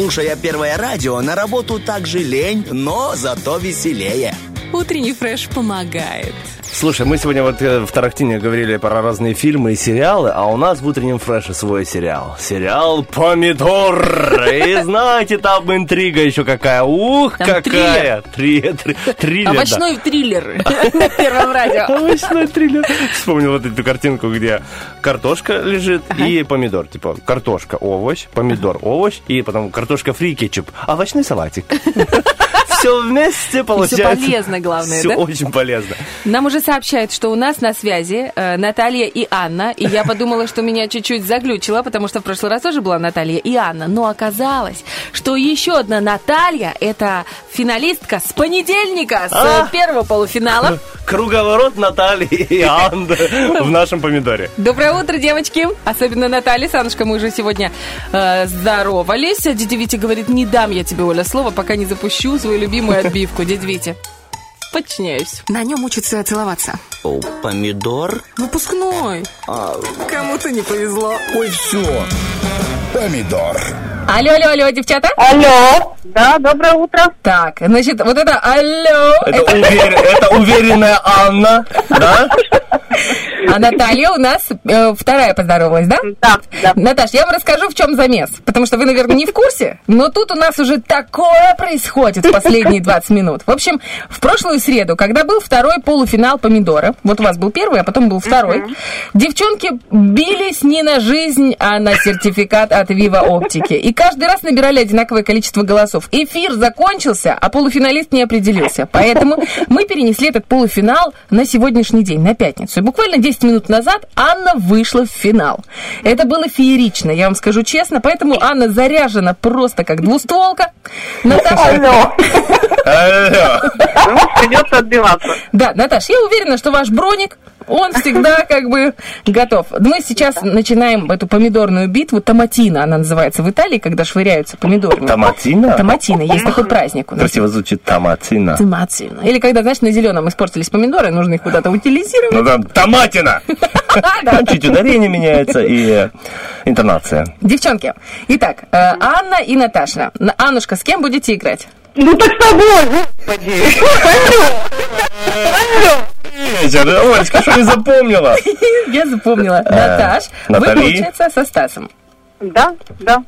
Слушая первое радио, на работу также лень, но зато веселее. Утренний фреш помогает. Слушай, мы сегодня вот э, в Тарахтине говорили про разные фильмы и сериалы, а у нас в утреннем фреше свой сериал. Сериал «Помидор». И знаете, там интрига еще какая. Ух, Там какая. Три, три- триллер, да. Овощной триллер на первом радио. Овощной триллер. Вспомнил вот эту картинку, где картошка лежит и помидор. Типа картошка, овощ, помидор, овощ, и потом картошка фри, кетчуп, овощной салатик. Все вместе получается. полезно, главное, Все да? очень полезно. Нам уже сообщают, что у нас на связи э, Наталья и Анна. И я подумала, что меня чуть-чуть заглючило, потому что в прошлый раз тоже была Наталья и Анна. Но оказалось, что еще одна Наталья – это финалистка с понедельника, с А? э, первого полуфинала. Круговорот Натальи и Анны в нашем помидоре. Доброе утро, девочки! Особенно Наталья, Санушка, мы уже сегодня э, здоровались. Дядя Витя говорит, не дам я тебе, Оля, слово, пока не запущу свою любимую отбивку. Дядя Витя, подчиняюсь. На нем учатся целоваться. О, помидор? Выпускной. Кому-то не повезло. Ой, все. Помидор. Алло, алло, алло, девчата. Алло. Да, доброе утро. Так, значит, вот это алло. Это, увер- это уверенная Анна, да? А Наталья у нас э, вторая поздоровалась, да? Да, да. Наташ, я вам расскажу, в чем замес. Потому что вы, наверное, не в курсе, но тут у нас уже такое происходит в последние 20 минут. В общем, в прошлую среду, когда был второй полуфинал помидора, вот у вас был первый, а потом был второй, девчонки бились не на жизнь, а на сертификат от Вива Оптики. И каждый раз набирали одинаковое количество голосов. Эфир закончился, а полуфиналист не определился. Поэтому мы перенесли этот полуфинал на сегодняшний день, на пятницу. И буквально 10 минут назад Анна вышла в финал. Это было феерично, я вам скажу честно. Поэтому Анна заряжена просто как двустволка. Наташа... Алло. Ну, придется отбиваться. Да, Наташ, я уверена, что ваш броник, он всегда как бы готов. Мы сейчас начинаем эту помидорную битву. Томатина она называется в Италии, когда швыряются помидорами. Томатина? Томатина. Есть такой праздник у нас. Красиво звучит томатина. Томатина. Или когда, знаешь, на зеленом испортились помидоры, нужно их куда-то утилизировать. Ну там томатина. Там чуть ударение меняется и интонация. Девчонки, итак, э, Анна и Наташа. Аннушка, с кем будете играть? Ну так с тобой, господи. Вечер. Олечка, что не запомнила? Я запомнила. Наташ, вы, получается, со Стасом. Да, да.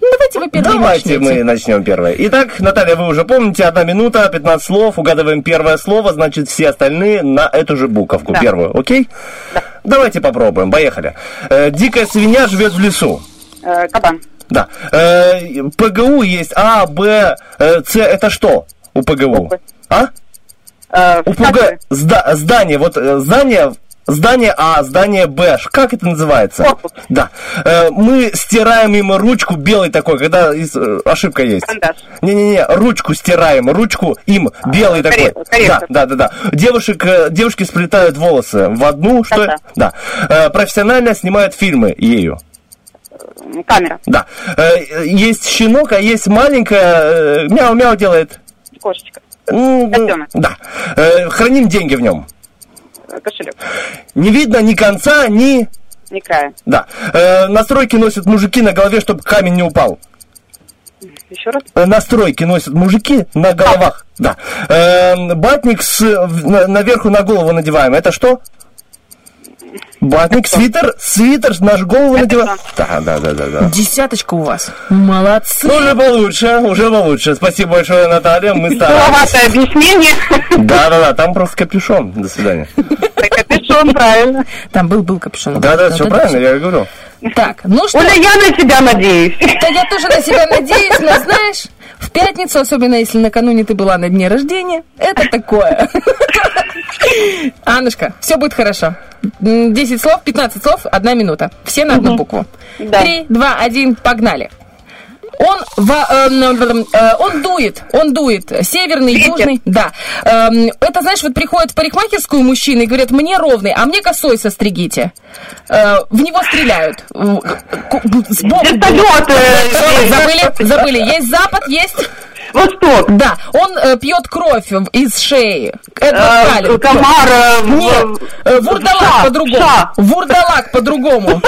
Ну, давайте вы первые Давайте начнете. мы начнем первое. Итак, Наталья, вы уже помните, одна минута, 15 слов, угадываем первое слово, значит, все остальные на эту же буковку, Да. первую, окей? Давайте попробуем, поехали. Э, дикая свинья живет в лесу. Э, кабан. Да. Э, ПГУ есть А, Б, э, С, это что у ПГУ? А? Э, зда- здание, вот э, здание, здание А, здание Б, как это называется? Корпус. Да. Э, мы стираем им ручку белый такой, когда э, ошибка есть. Карандаш. Не-не-не, ручку стираем, ручку им белый такой. корректор. Да, да, да, да. Девушек, девушки сплетают волосы в одну, что? Да-да. Да. Э, профессионально снимают фильмы ею. Камера. Да. Есть щенок, а есть маленькая, мяу-мяу делает. Кошечка. Котенок. Да. Э, храним деньги в нем. Э, Кошелек. Не видно ни конца, ни... Не края. Да. Э, настройки носят мужики на голове, чтобы камень не упал. Еще раз. Э, настройки носят мужики на головах. Да. Э, батник с, наверху на голову надеваем. Это что? Батник, свитер, свитер на голову надеваем. Да, да, да, да, да. Десяточка у вас. Молодцы. Ну, Уже получше, уже получше. Спасибо большое, Наталья. Мы. Силоватое объяснение. Да, да, да, там просто капюшон. До свидания. Капюшон, правильно. Там был, был капюшон. Да, да, все правильно, я говорю. Так, ну что? Оля, я на тебя надеюсь. Да я тоже на себя надеюсь, но знаешь, в пятницу, особенно если накануне ты была на дне рождения, это такое. Аннушка, все будет хорошо. М, 10 слов, 15 слов, одна минута. Все на одну букву. Да. Три, два, один, погнали. Он, во- эм, э, он дует, он дует, северный, Ветер. южный, да. Эм, это, знаешь, вот приходят в парикмахерскую мужчины и говорят, мне ровный, а мне косой состригите. Э, в него стреляют. В- ку- Сбоку. Вертолет, э, забыли, забыли. Есть запад, есть... Восток. Да, он э, пьет кровь из шеи. Эдвард комар, э, в- Нет, э, вурдалак по-другому. Вурдалак по-другому.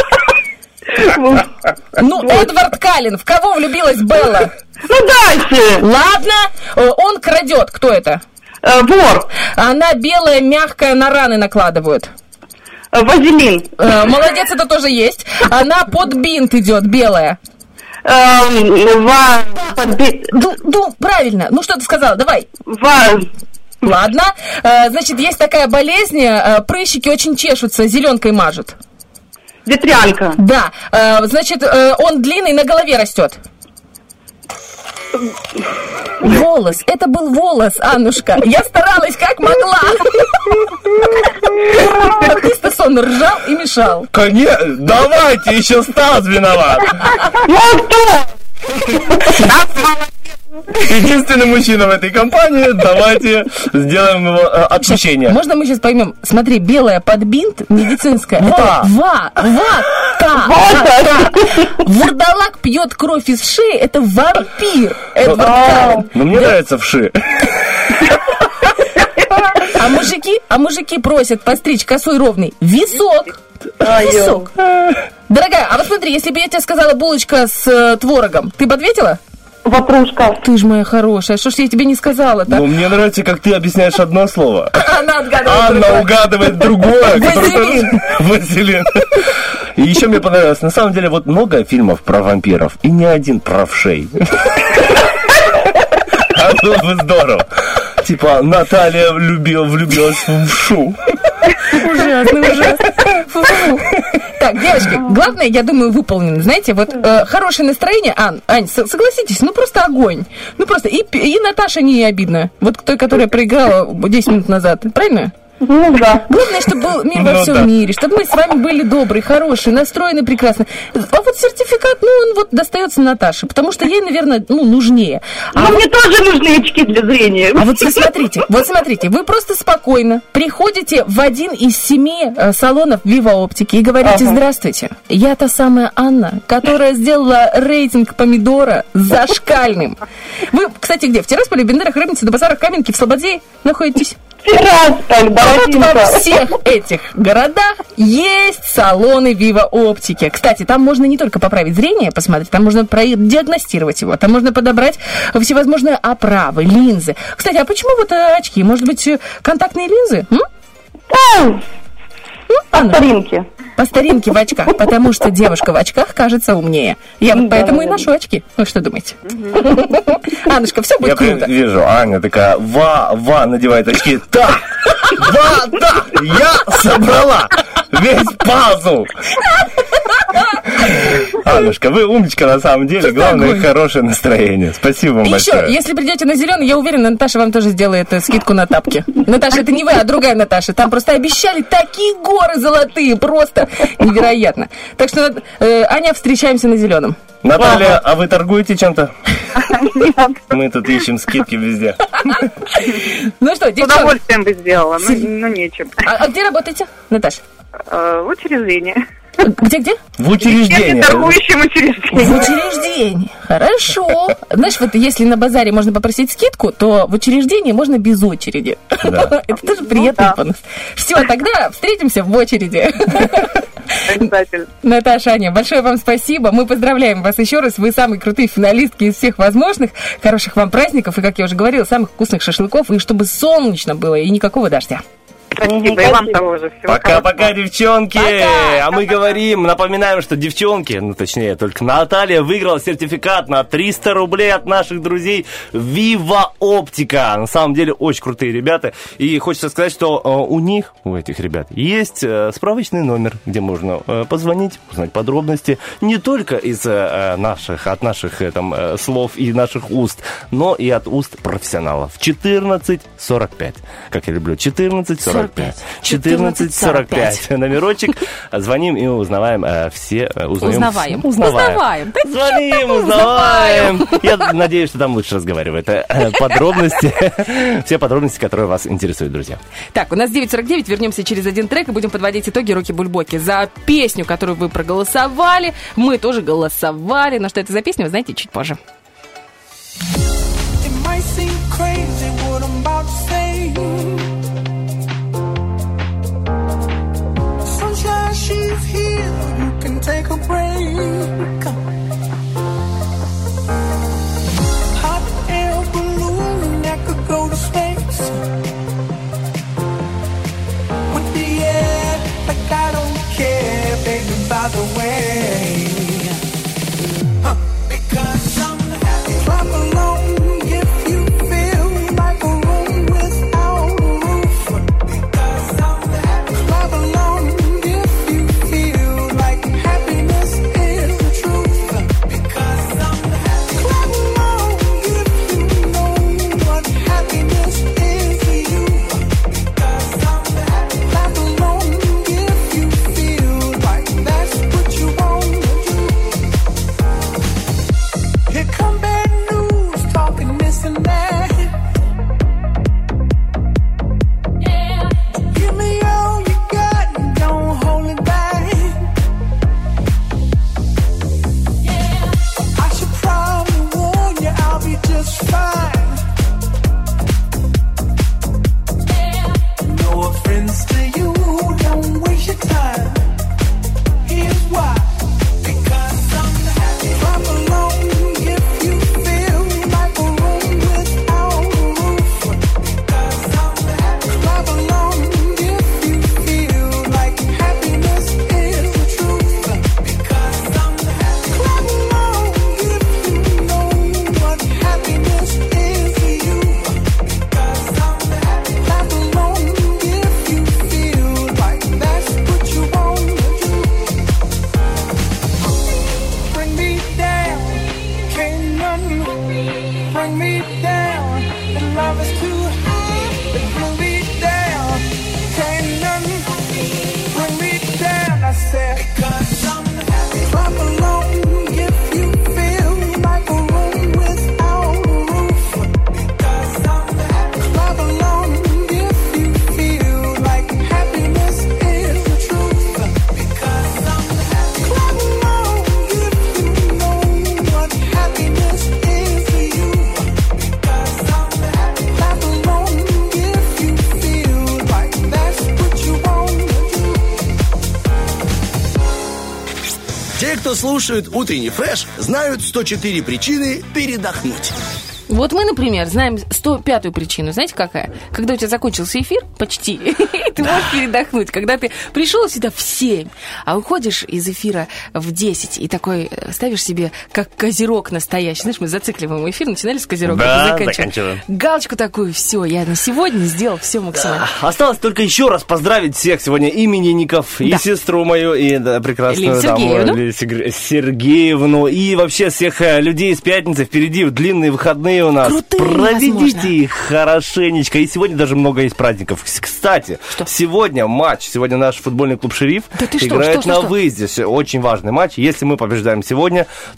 Ну, Эдвард Каллен. В кого влюбилась Белла? Ну дальше. Ладно, э, он крадет. Кто это? Э, вор. Она белая, мягкая, на раны накладывают. Э, вазелин. Молодец, это тоже есть. Она под бинт идет, белая. Ва... Ну, ну, правильно. Ну, что ты сказала? Давай. ва- Ладно. Значит, есть такая болезнь, прыщики очень чешутся, зеленкой мажут. Ветрянка. Да. Э, значит, э, он длинный, на голове растет. Волос. Это был волос, Аннушка. Я старалась как могла. А ты, Стасон, ржал и мешал. Конечно, давайте, еще Стас виноват. Единственный мужчина в этой компании, давайте сделаем его э, отпущение. Можно мы сейчас поймем? Смотри, белая под бинт, медицинская. Ва. Ва, ва, та, ва. Вурдалак пьет кровь из шеи, это вампир. Эдвард Каллен. Ну, мне нравится вши. А мужики, а мужики просят постричь косой ровный. Висок. Висок. Дорогая, а вот смотри, если бы я тебе сказала булочка с э, творогом, ты бы ответила? Ватрушка. Ты ж моя хорошая, что ж я тебе не сказала-то? Ну, мне нравится, как ты объясняешь одно слово. Она отгадывает Анна другое. угадывает другое. которое Вазелин. тоже- Вазелин. И еще мне понравилось, на самом деле, вот много фильмов про вампиров, и ни один про вшей. А было бы здорово. Типа, Наталья влюбила, влюбилась в вшу. Ужасно, ужасно. Так, девочки, главное, я думаю, выполнено. Знаете, вот э, хорошее настроение, Ань, Ань, согласитесь, ну просто огонь. Ну просто, и, и Наташа не обидно. Вот той, которая проиграла 10 минут назад, правильно? Ну да. Главное, чтобы был мир во Ну всем да. мире, чтобы мы с вами были добрые, хорошие, настроены прекрасно. А вот сертификат, ну, он вот достается Наташе, потому что ей, наверное, ну, нужнее. А Но мне тоже нужны очки для зрения. а вот смотрите, вот смотрите, вы просто спокойно приходите в один из семи э, салонов Viva Оптики и говорите, Ага. здравствуйте, я та самая Анна, которая сделала рейтинг помидора зашкальным. Вы, кстати, где? В Тирасполе, Бендерах, Рыбнице, Дубасарах, Каменке, в Слободе находитесь? Тирасполь, А вот во всех этих городах есть салоны Viva Оптики. Кстати, там можно не только поправить зрение, посмотреть, там можно диагностировать его, там можно подобрать всевозможные оправы, линзы. Кстати, а почему вот э, очки? Может быть, э, контактные линзы? М? Да, по Анна, старинке. По старинке в очках, потому что девушка в очках кажется умнее. Я вот поэтому и ношу очки. Вы что думаете? Аннушка, все Я будет круто. прям вижу, Аня такая, ва, ва, надевает очки. Да, ва, да, я собрала весь пазл. Аннушка, вы умничка на самом деле. Главное, огонь. хорошее настроение. Спасибо вам еще, большое. если придете на зеленый, я уверена, Наташа вам тоже сделает э, скидку на тапки. Наташа, это не вы, а другая Наташа. Там просто обещали такие горы золотые, просто невероятно. Так что, э, Аня, встречаемся на зеленом. Наталья, а вы торгуете чем-то? Мы тут ищем скидки везде. Ну что, С девчонки, удовольствием бы сделала, ну, ну нечем. а, а где работаете, Наташа? Э, В учреждении. Где-где? В учреждении. Торгующем учреждении. В учреждении. Хорошо. Знаешь, вот если на базаре можно попросить скидку, то в учреждении можно без очереди. Да. Это тоже приятный бонус. Все, тогда встретимся в очереди. Обязательно. Наташа, Аня, большое вам спасибо. Мы поздравляем вас еще раз. Вы самые крутые финалистки из всех возможных. Хороших вам праздников. И, как я уже говорила, самых вкусных шашлыков. И чтобы солнечно было и никакого дождя. Спасибо, и вам того же. Всего Пока-пока, девчонки! А мы говорим, напоминаем, что девчонки, ну точнее, только Наталья выиграла сертификат на 300 рублей от наших друзей Viva Оптика. На самом деле, очень крутые ребята. И хочется сказать, что э, у них, у этих ребят, есть э, справочный номер, где можно э, позвонить, узнать подробности не только из наших, от наших там, слов и наших уст, но и от уст профессионалов. 1445. Как я люблю, 1445. 1445. Номерочек. Звоним и узнаваем э, все. э, Узнаем, Узнаваем. Узнаваем. Узнаваем. Да Звоним, узнаваем. Я надеюсь, что там лучше разговаривают. Э, Подробности, все подробности, которые вас интересуют, друзья. Так, у нас 9.49, вернемся через один трек и будем подводить итоги Руки Бульбоки. За песню, которую вы проголосовали, мы тоже голосовали. Но что это за песня, вы знаете чуть позже. It might seem crazy what I'm about to say. she's here, you can take a break. Hot air balloon that could go to space. With the air, like I don't care, baby, by the way. Слушает утренний фреш, знают 104 причины передохнуть. Вот мы, например, знаем 105-ю причину. Знаете, какая? Когда у тебя закончился эфир, почти, и ты можешь передохнуть. Когда ты пришел сюда в 7, а уходишь из эфира в 10, и такой ставишь себе как козерог настоящий. Знаешь, мы зацикливаем эфир, начинали с козерога, Да, заканчиваем. Галочку такую, все, я на сегодня сделал все максимально. Осталось только еще раз поздравить всех сегодня именинников, и Да. сестру мою, и да, прекрасную там, Сергеевну. Серге- Сергеевну, и вообще всех э, людей с пятницы впереди, в длинные выходные у нас. Крутые Проведите невозможно. их хорошенечко. И сегодня даже много есть праздников. Кстати, сегодня матч, сегодня наш футбольный клуб «Шериф» Да что, играет что, что, на что? выезде. Очень важный матч. Если мы побеждаем сегодня,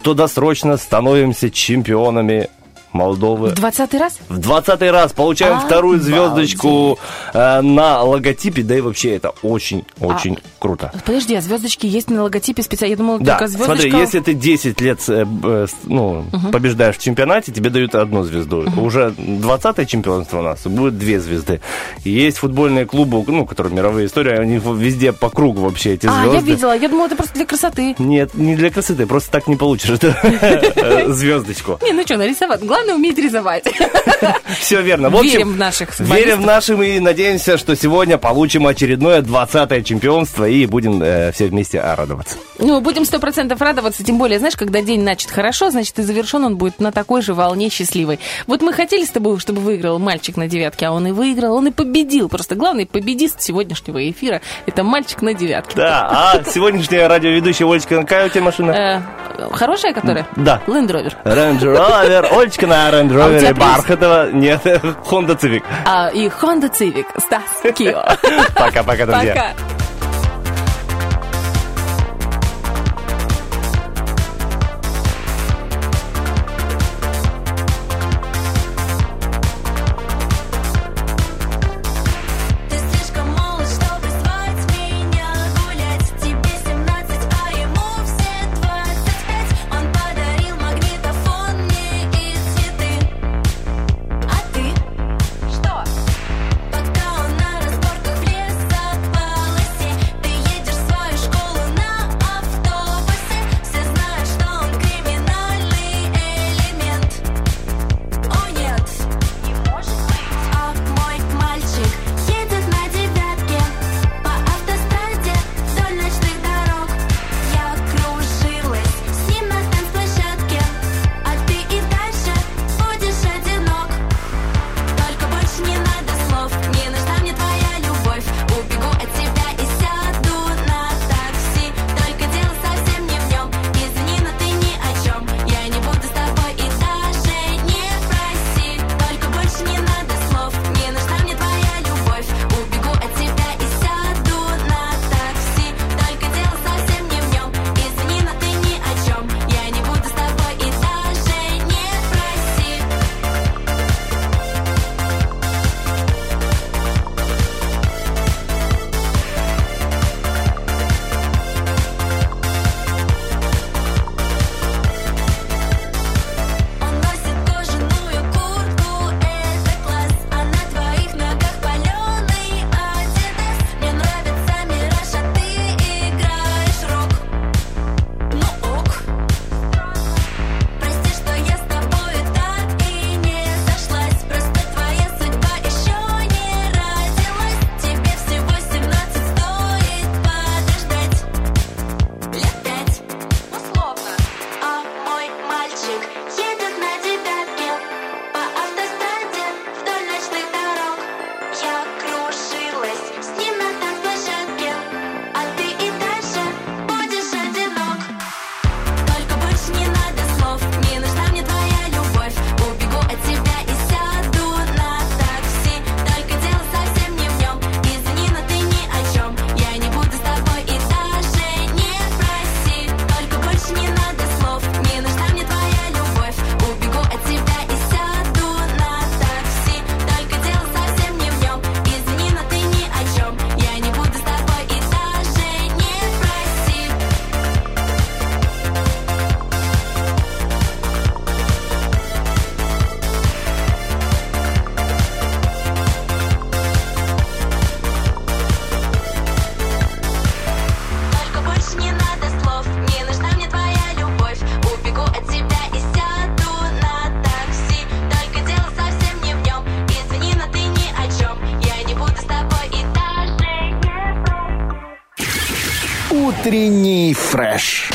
то досрочно становимся чемпионами Молдовы. В 20 раз? В двадцатый раз получаем Обалдеть. вторую звездочку э, на логотипе, да и вообще это очень-очень круто. Подожди, а звездочки есть на логотипе специально? Я думала, Да, только звездочка... смотри, если ты 10 лет э, э, ну, Мгм. побеждаешь в чемпионате, тебе дают одну звезду. Уже 20 чемпионство у нас, будет две звезды. Есть футбольные клубы, ну, которые мировые истории, они везде по кругу вообще эти А, звезды. я видела, я думала, это просто для красоты. Нет, не для красоты, просто так не получишь звездочку. Не, ну что, нарисовать. Главное уметь рисовать. Все верно. В общем, Верим в наших Верим в футболистов. нашим и надеемся, что сегодня получим очередное 20-е чемпионство и будем э, все вместе радоваться. Ну, будем сто процентов радоваться, тем более, знаешь, когда день начат хорошо, значит, и завершен он будет на такой же волне счастливой. Вот мы хотели с тобой, чтобы выиграл мальчик на девятке, а он и выиграл, он и победил. Просто главный победист сегодняшнего эфира – это мальчик на девятке. Да, а сегодняшняя радиоведущая Олечка, какая у тебя машина? Хорошая, которая? Да. Land Rover. Range Rover, Олечка на Range А Rover, приз? Бархатова, нет, Honda Civic. А, и Honda Civic, Стас Кио. Пока-пока, друзья. Пока. Утренний фреш.